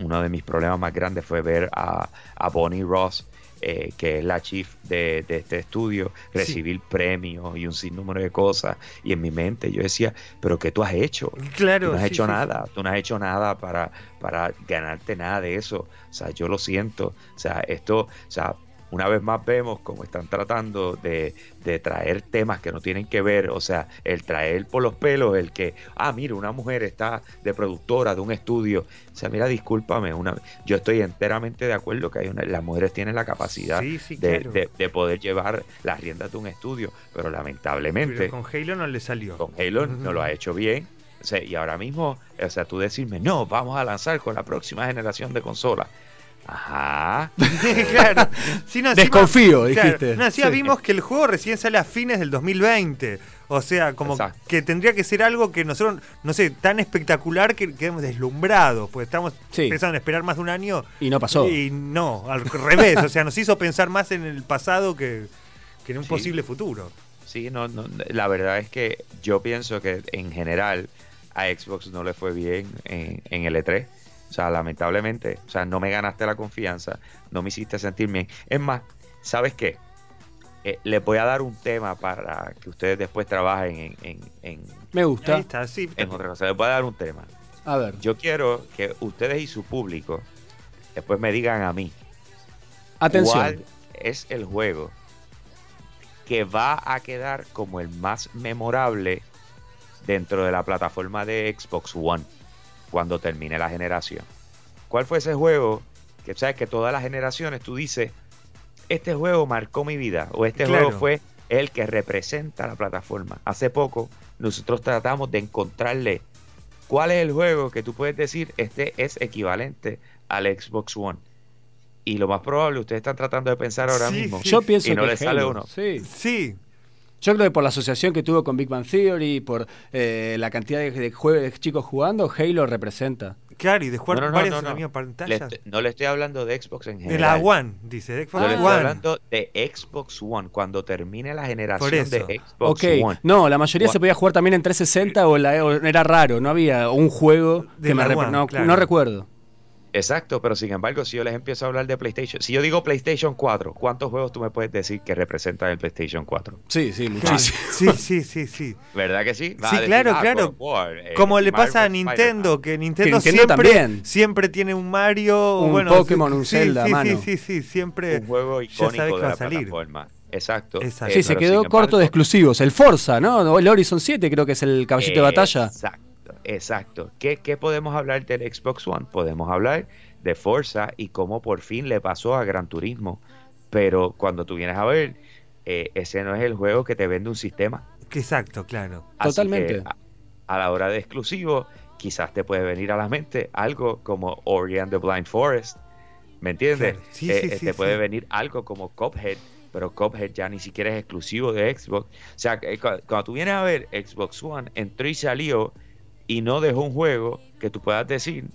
Speaker 8: uno de mis problemas más grandes fue ver a Bonnie Ross, eh, que es la chief de, de este estudio, recibir premios y un sinnúmero de cosas. Y en mi mente yo decía, pero ¿qué tú has hecho?
Speaker 3: Claro,
Speaker 8: Tú no has
Speaker 3: sí,
Speaker 8: hecho
Speaker 3: sí,
Speaker 8: nada, tú no has hecho nada para, para ganarte nada de eso. O sea, yo lo siento. O sea, esto, o sea, una vez más vemos cómo están tratando de, de traer temas que no tienen que ver, o sea, el traer por los pelos, el que, ah, mira, una mujer está de productora de un estudio. O sea, mira, discúlpame, una, yo estoy enteramente de acuerdo que hay una, las mujeres tienen la capacidad
Speaker 3: Sí, sí,
Speaker 8: de,
Speaker 3: claro.
Speaker 8: de- de poder llevar las riendas de un estudio, pero lamentablemente
Speaker 3: Pero con Halo no le salió.
Speaker 8: con Halo no lo ha hecho bien. O sea, y ahora mismo, o sea, tú decirme, no, vamos a lanzar con la próxima generación de consolas. Ajá.
Speaker 3: claro. Sí, no, encima-
Speaker 2: Desconfío,
Speaker 3: claro,
Speaker 2: dijiste.
Speaker 3: no, encima
Speaker 2: Sí.
Speaker 3: vimos que el juego recién sale a fines del 2020. O sea, como
Speaker 8: Exacto.
Speaker 3: que tendría que ser algo que nosotros, no sé, tan espectacular que quedemos deslumbrados. Pues estamos
Speaker 2: Sí.
Speaker 3: pensando en esperar más de un año.
Speaker 2: Y no pasó.
Speaker 3: Y no, al revés. o sea, nos hizo pensar más en el pasado que, que en un
Speaker 8: Sí.
Speaker 3: posible futuro.
Speaker 8: Sí, no, no, la verdad es que yo pienso que en general a Xbox no le fue bien en, en el E3. O sea, lamentablemente, o sea, no me ganaste la confianza, no me hiciste sentir bien. Es más, ¿sabes qué? Eh, les voy a dar un tema para que ustedes después trabajen en, en, en,
Speaker 2: me gusta.
Speaker 3: Ahí está, sí.
Speaker 8: en otra cosa. Les voy a dar un tema.
Speaker 2: A ver.
Speaker 8: Yo quiero que ustedes y su público después me digan a mí
Speaker 2: Atención.
Speaker 8: cuál es el juego que va a quedar como el más memorable dentro de la plataforma de Xbox One cuando termine la generación. ¿Cuál fue ese juego que sabes que todas las generaciones tú dices, este juego marcó mi vida o este
Speaker 3: Claro.
Speaker 8: juego fue el que representa la plataforma? Hace poco nosotros tratamos de encontrarle ¿Cuál es el juego que tú puedes decir este es equivalente al Xbox One? Y lo más probable, ustedes están tratando de pensar ahora
Speaker 2: Sí,
Speaker 8: mismo.
Speaker 2: sí. Yo pienso
Speaker 8: y no
Speaker 2: que
Speaker 8: les sale uno.
Speaker 2: Sí.
Speaker 3: Sí.
Speaker 2: Yo creo que por la asociación que tuvo con Big Bang Theory, por eh, la cantidad de, de jue- de chicos jugando, Halo representa.
Speaker 3: Claro, y de jugar
Speaker 8: No, no, no,
Speaker 3: varias
Speaker 8: no,
Speaker 3: en la
Speaker 8: no.
Speaker 3: misma
Speaker 8: Le
Speaker 3: pantalla.
Speaker 8: estoy- no le estoy hablando de Xbox en
Speaker 3: De
Speaker 8: general.
Speaker 3: la One, dice, de Xbox
Speaker 8: Yo le estoy
Speaker 3: One.
Speaker 8: hablando de Xbox One. Cuando termine la generación
Speaker 3: eso.
Speaker 8: de Xbox
Speaker 2: Ok,
Speaker 8: One.
Speaker 2: no, la mayoría
Speaker 8: One-
Speaker 2: se podía jugar también en 360 o, la- o era raro, no había un juego
Speaker 3: De
Speaker 2: que me
Speaker 3: One,
Speaker 2: no,
Speaker 3: claro.
Speaker 2: no recuerdo.
Speaker 8: Exacto, pero sin embargo, si yo les empiezo a hablar de PlayStation, si yo digo PlayStation 4, ¿cuántos juegos tú me puedes decir que representan el PlayStation 4?
Speaker 2: Sí, sí,
Speaker 3: Claro.
Speaker 2: muchísimo.
Speaker 3: Sí, sí, sí, sí.
Speaker 8: ¿Verdad que sí? Va
Speaker 3: Sí,
Speaker 8: decir,
Speaker 3: claro,
Speaker 8: ah,
Speaker 3: claro.
Speaker 8: War, eh,
Speaker 3: Como le pasa a. Nintendo, que Nintendo,
Speaker 2: Nintendo
Speaker 3: siempre,
Speaker 2: también.
Speaker 3: siempre tiene un Mario,
Speaker 2: Un
Speaker 3: bueno,
Speaker 2: Pokémon, un
Speaker 3: sí,
Speaker 2: Zelda
Speaker 3: sí,
Speaker 2: mano.
Speaker 3: Sí, sí, sí, siempre
Speaker 8: un juego
Speaker 3: ya sabes
Speaker 8: icónico
Speaker 3: que
Speaker 8: de
Speaker 3: va a
Speaker 8: la
Speaker 3: salir.
Speaker 8: plataforma. Exacto.
Speaker 3: Exacto.
Speaker 8: Eh,
Speaker 2: Sí, se quedó corto de exclusivos. El Forza, ¿no? El Horizon 7 creo que es el caballito de batalla.
Speaker 8: Exacto, exacto. ¿Qué, qué podemos hablar del Xbox One? Podemos hablar de Forza y cómo por fin le pasó a Gran Turismo. Pero cuando tú vienes a ver, eh, ese no es el juego que te vende un sistema.
Speaker 3: Exacto, claro.
Speaker 8: Así
Speaker 2: Totalmente.
Speaker 8: que, a, a la hora de exclusivo, quizás te puede venir a la mente algo como Ori and the Blind Forest. ¿Me entiendes?
Speaker 3: Claro. Sí,
Speaker 8: Eh,
Speaker 3: sí,
Speaker 8: eh,
Speaker 3: sí,
Speaker 8: te puede venir algo como Cuphead, pero Cuphead ya ni siquiera es exclusivo de Xbox. O sea, cuando tú vienes a ver Xbox One, entró y salió y no dejó un juego que tú puedas decir,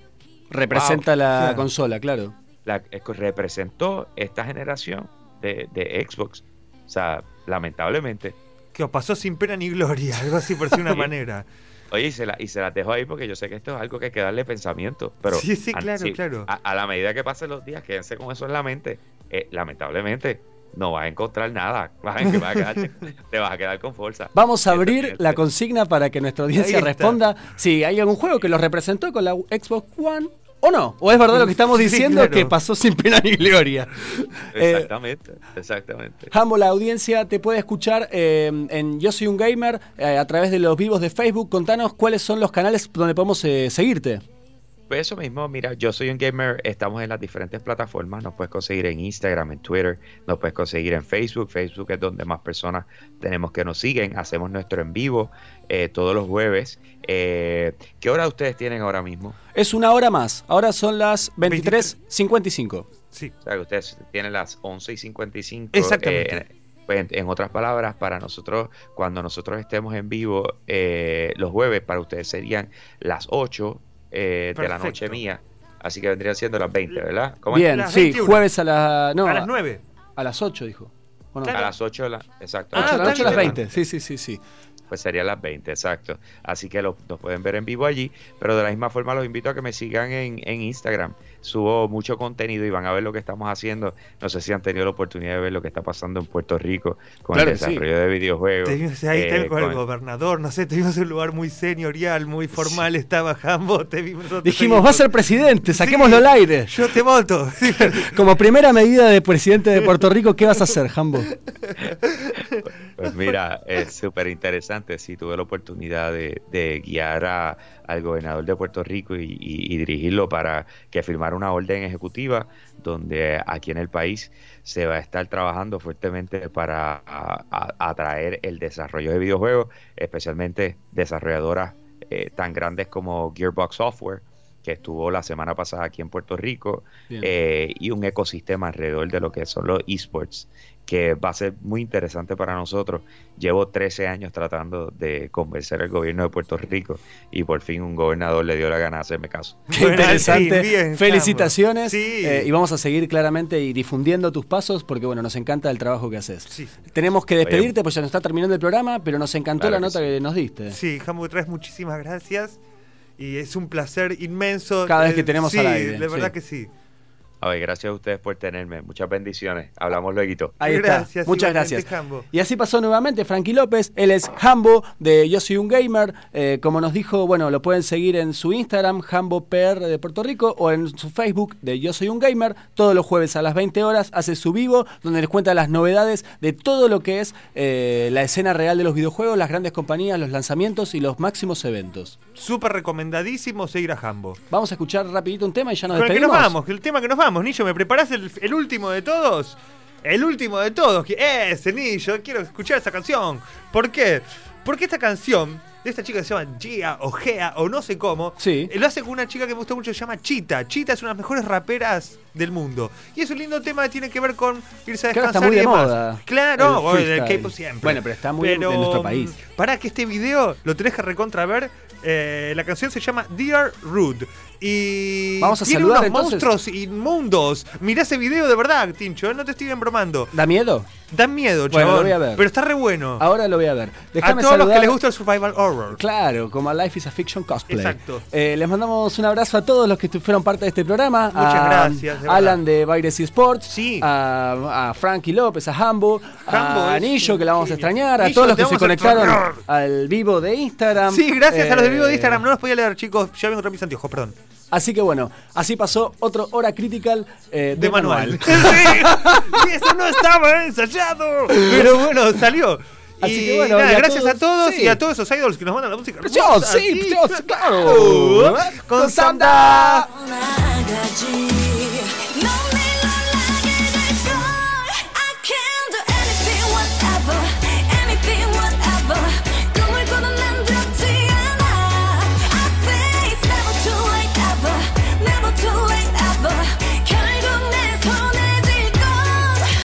Speaker 2: Representa
Speaker 8: Wow,
Speaker 2: la
Speaker 3: claro.
Speaker 2: consola, claro.
Speaker 8: la, representó esta generación de, de Xbox. O sea, lamentablemente.
Speaker 3: Que pasó sin pena ni gloria, algo así por decir una manera.
Speaker 8: Oye, y se, la, y se las dejo ahí porque yo sé que esto es algo que hay que darle pensamiento. Pero
Speaker 3: Sí, sí,
Speaker 8: a-
Speaker 3: claro, claro.
Speaker 8: A, a la medida que pasen los días, quédense con eso en la mente. Eh, lamentablemente, no vas a encontrar nada. Vas a, que vas a quedarte- te vas a quedar con fuerza.
Speaker 2: Vamos a abrir la consigna para que nuestra audiencia responda si hay algún juego que los representó con la Xbox One o no. O es verdad lo que estamos
Speaker 3: Sí,
Speaker 2: diciendo
Speaker 3: claro.
Speaker 2: que pasó sin pena ni gloria. Eh,
Speaker 8: Exactamente, exactamente.
Speaker 2: Jambo, la audiencia te puede escuchar eh, en Yo Soy un Gamer eh, a través de los vivos de Facebook. Contanos cuáles son los canales donde podemos eh, seguirte.
Speaker 8: Pues eso mismo, mira, yo soy un gamer, estamos en las diferentes plataformas, nos puedes conseguir en Instagram, en Twitter, nos puedes conseguir en Facebook, Facebook es donde más personas tenemos que nos siguen, hacemos nuestro en vivo eh, todos los jueves. Eh, ¿Qué hora ustedes tienen ahora mismo?
Speaker 2: Es una hora más. Ahora son las 23.55.
Speaker 3: Sí.
Speaker 8: O sea, que ustedes tienen las 11 y 55.
Speaker 3: Exactamente.
Speaker 8: eh, en, en otras palabras, para nosotros, cuando nosotros estemos en vivo eh, los jueves, para ustedes serían las 8 eh, de la noche mía. Así que vendrían siendo las 20, ¿verdad? ¿Cómo?
Speaker 2: Bien,
Speaker 3: Las
Speaker 2: sí,
Speaker 3: 21.
Speaker 2: jueves a, la, no,
Speaker 3: a las 9.
Speaker 2: a las 8 dijo. ¿O no?
Speaker 8: A las 8 de la, exacto.
Speaker 3: Ah,
Speaker 2: Ocho de la
Speaker 3: está
Speaker 2: noche a las
Speaker 3: bien.
Speaker 2: 20. Sí, sí, sí, sí.
Speaker 8: Pues serían las 20, exacto. Así que lo- nos pueden ver en vivo allí, pero de la misma forma los invito a que me sigan en, en Instagram. Subo mucho contenido y van a ver lo que estamos haciendo. No sé si han tenido la oportunidad de ver lo que está pasando en Puerto Rico con
Speaker 2: Claro
Speaker 8: el
Speaker 2: sí.
Speaker 8: desarrollo de videojuegos.
Speaker 3: Te ahí
Speaker 8: eh,
Speaker 3: te- con el gobernador, no sé, te vimos en un lugar muy señorial, muy formal, estaba Jambo, te vimos. nosotros
Speaker 2: Dijimos, va a ser presidente,
Speaker 3: Sí,
Speaker 2: saquémoslo al aire.
Speaker 3: Yo te voto. Sí,
Speaker 2: Como primera medida de presidente de Puerto Rico, ¿qué vas a hacer, Jambo?
Speaker 8: Pues mira, es súper interesante. Sí, tuve la oportunidad de, de guiar a- al gobernador de Puerto Rico y, y- y dirigirlo para que firmara una orden ejecutiva donde aquí en el país se va a estar trabajando fuertemente para atraer el desarrollo de videojuegos, especialmente desarrolladoras eh, tan grandes como Gearbox Software que estuvo la semana pasada aquí en Puerto Rico, eh, y un ecosistema alrededor de lo que son los esports, que va a ser muy interesante para nosotros. Llevo 13 años tratando de convencer al gobierno de Puerto Rico y por fin un gobernador le dio la gana de hacerme caso.
Speaker 2: Qué interesante.
Speaker 3: sí, bien,
Speaker 2: Felicitaciones.
Speaker 3: Sí.
Speaker 2: eh, y vamos a seguir claramente y difundiendo tus pasos porque, bueno, nos encanta el trabajo que haces.
Speaker 3: Sí.
Speaker 2: Tenemos que despedirte, pues ya nos está terminando el programa, pero nos encantó
Speaker 8: Claro
Speaker 2: la
Speaker 8: que
Speaker 2: nota
Speaker 8: sí.
Speaker 2: que nos diste.
Speaker 3: Sí, Jambo Traes, muchísimas gracias. Y es un placer inmenso.
Speaker 2: Cada vez
Speaker 3: eh,
Speaker 2: que tenemos
Speaker 3: sí,
Speaker 2: al aire,
Speaker 3: De verdad
Speaker 2: sí.
Speaker 3: que sí.
Speaker 8: A ver, gracias a ustedes por tenerme. Muchas bendiciones. Hablamos luego.
Speaker 2: Ahí
Speaker 3: Gracias,
Speaker 2: está. Muchas gracias. Y así pasó nuevamente Frankie López. Él es Jambo de Yo Soy un Gamer. Eh, como nos dijo, bueno, lo pueden seguir en su Instagram, Jambo PR de Puerto Rico, o en su Facebook de Yo Soy un Gamer. Todos los jueves a las 20 horas hace su vivo, donde les cuenta las novedades de todo lo que es eh, la escena real de los videojuegos, las grandes compañías, los lanzamientos y los máximos eventos.
Speaker 3: Súper recomendadísimo seguir a Jambo.
Speaker 2: Vamos a escuchar rapidito un tema y ya nos
Speaker 3: Con el que nos
Speaker 2: despedimos.
Speaker 3: vamos, el tema que nos vamos, Nillo, ¿me preparás el, el último de todos? El último de todos, ese Nillo, quiero escuchar esa canción. ¿Por qué? Porque esta canción de esta chica que se llama Gia o Gea o no sé cómo.
Speaker 2: Sí.
Speaker 3: Eh, Lo hace con una chica que me gusta mucho, se llama Chita. Chita es una de las mejores raperas del mundo. Y es un lindo tema que tiene que ver con irse a descansar
Speaker 2: está muy
Speaker 3: y
Speaker 2: de
Speaker 3: demás.
Speaker 2: moda.
Speaker 3: Claro, bueno. K-pop siempre.
Speaker 2: Bueno, pero está muy de nuestro país.
Speaker 3: Para que este video lo tenés que recontra ver. eh, la canción se llama Dear Rude. Y
Speaker 2: Vamos a
Speaker 3: tiene
Speaker 2: saludar,
Speaker 3: unos
Speaker 2: entonces.
Speaker 3: monstruos inmundos. Mirá ese video de verdad, Tincho. eh, No te estoy embromando.
Speaker 2: ¿Da miedo?
Speaker 3: Dan miedo,
Speaker 2: Bueno,
Speaker 3: chabón.
Speaker 2: lo voy a ver.
Speaker 3: Pero está re bueno.
Speaker 2: Ahora lo voy a ver.
Speaker 3: a todos los que les gusta el survival horror.
Speaker 2: Claro, como a Life is a Fiction Cosplay.
Speaker 3: Exacto.
Speaker 2: Eh, les mandamos un abrazo a todos los que tu- fueron parte de este programa.
Speaker 3: Muchas
Speaker 2: a
Speaker 3: gracias, de
Speaker 2: Alan de Baires Sports.
Speaker 3: Sí.
Speaker 2: A, a Frankie López, a Hambo.
Speaker 3: Hambo
Speaker 2: a
Speaker 3: es
Speaker 2: Anillo,
Speaker 3: un
Speaker 2: que la vamos a
Speaker 3: genio.
Speaker 2: extrañar. A
Speaker 3: Anillo,
Speaker 2: todos los
Speaker 3: te
Speaker 2: que se
Speaker 3: vamos a
Speaker 2: conectaron
Speaker 3: extrañar.
Speaker 2: al vivo de Instagram.
Speaker 3: Sí, gracias a los de vivo de
Speaker 2: Eh,
Speaker 3: Instagram. No los podía leer, chicos. Ya vengo a mis anteojos, perdón.
Speaker 2: Así que bueno, así pasó otro Hora Critical eh, de,
Speaker 3: De manual.
Speaker 2: manual.
Speaker 3: sí, eso no estaba ensayado. Pero bueno, salió.
Speaker 2: Así
Speaker 3: y
Speaker 2: que bueno,
Speaker 3: nada,
Speaker 2: y a
Speaker 3: gracias a
Speaker 2: todos- sí.
Speaker 3: y a todos esos idols que nos mandan la música.
Speaker 2: Precioso,
Speaker 3: hermosa,
Speaker 2: sí, precioso, claro.
Speaker 3: Con
Speaker 4: got you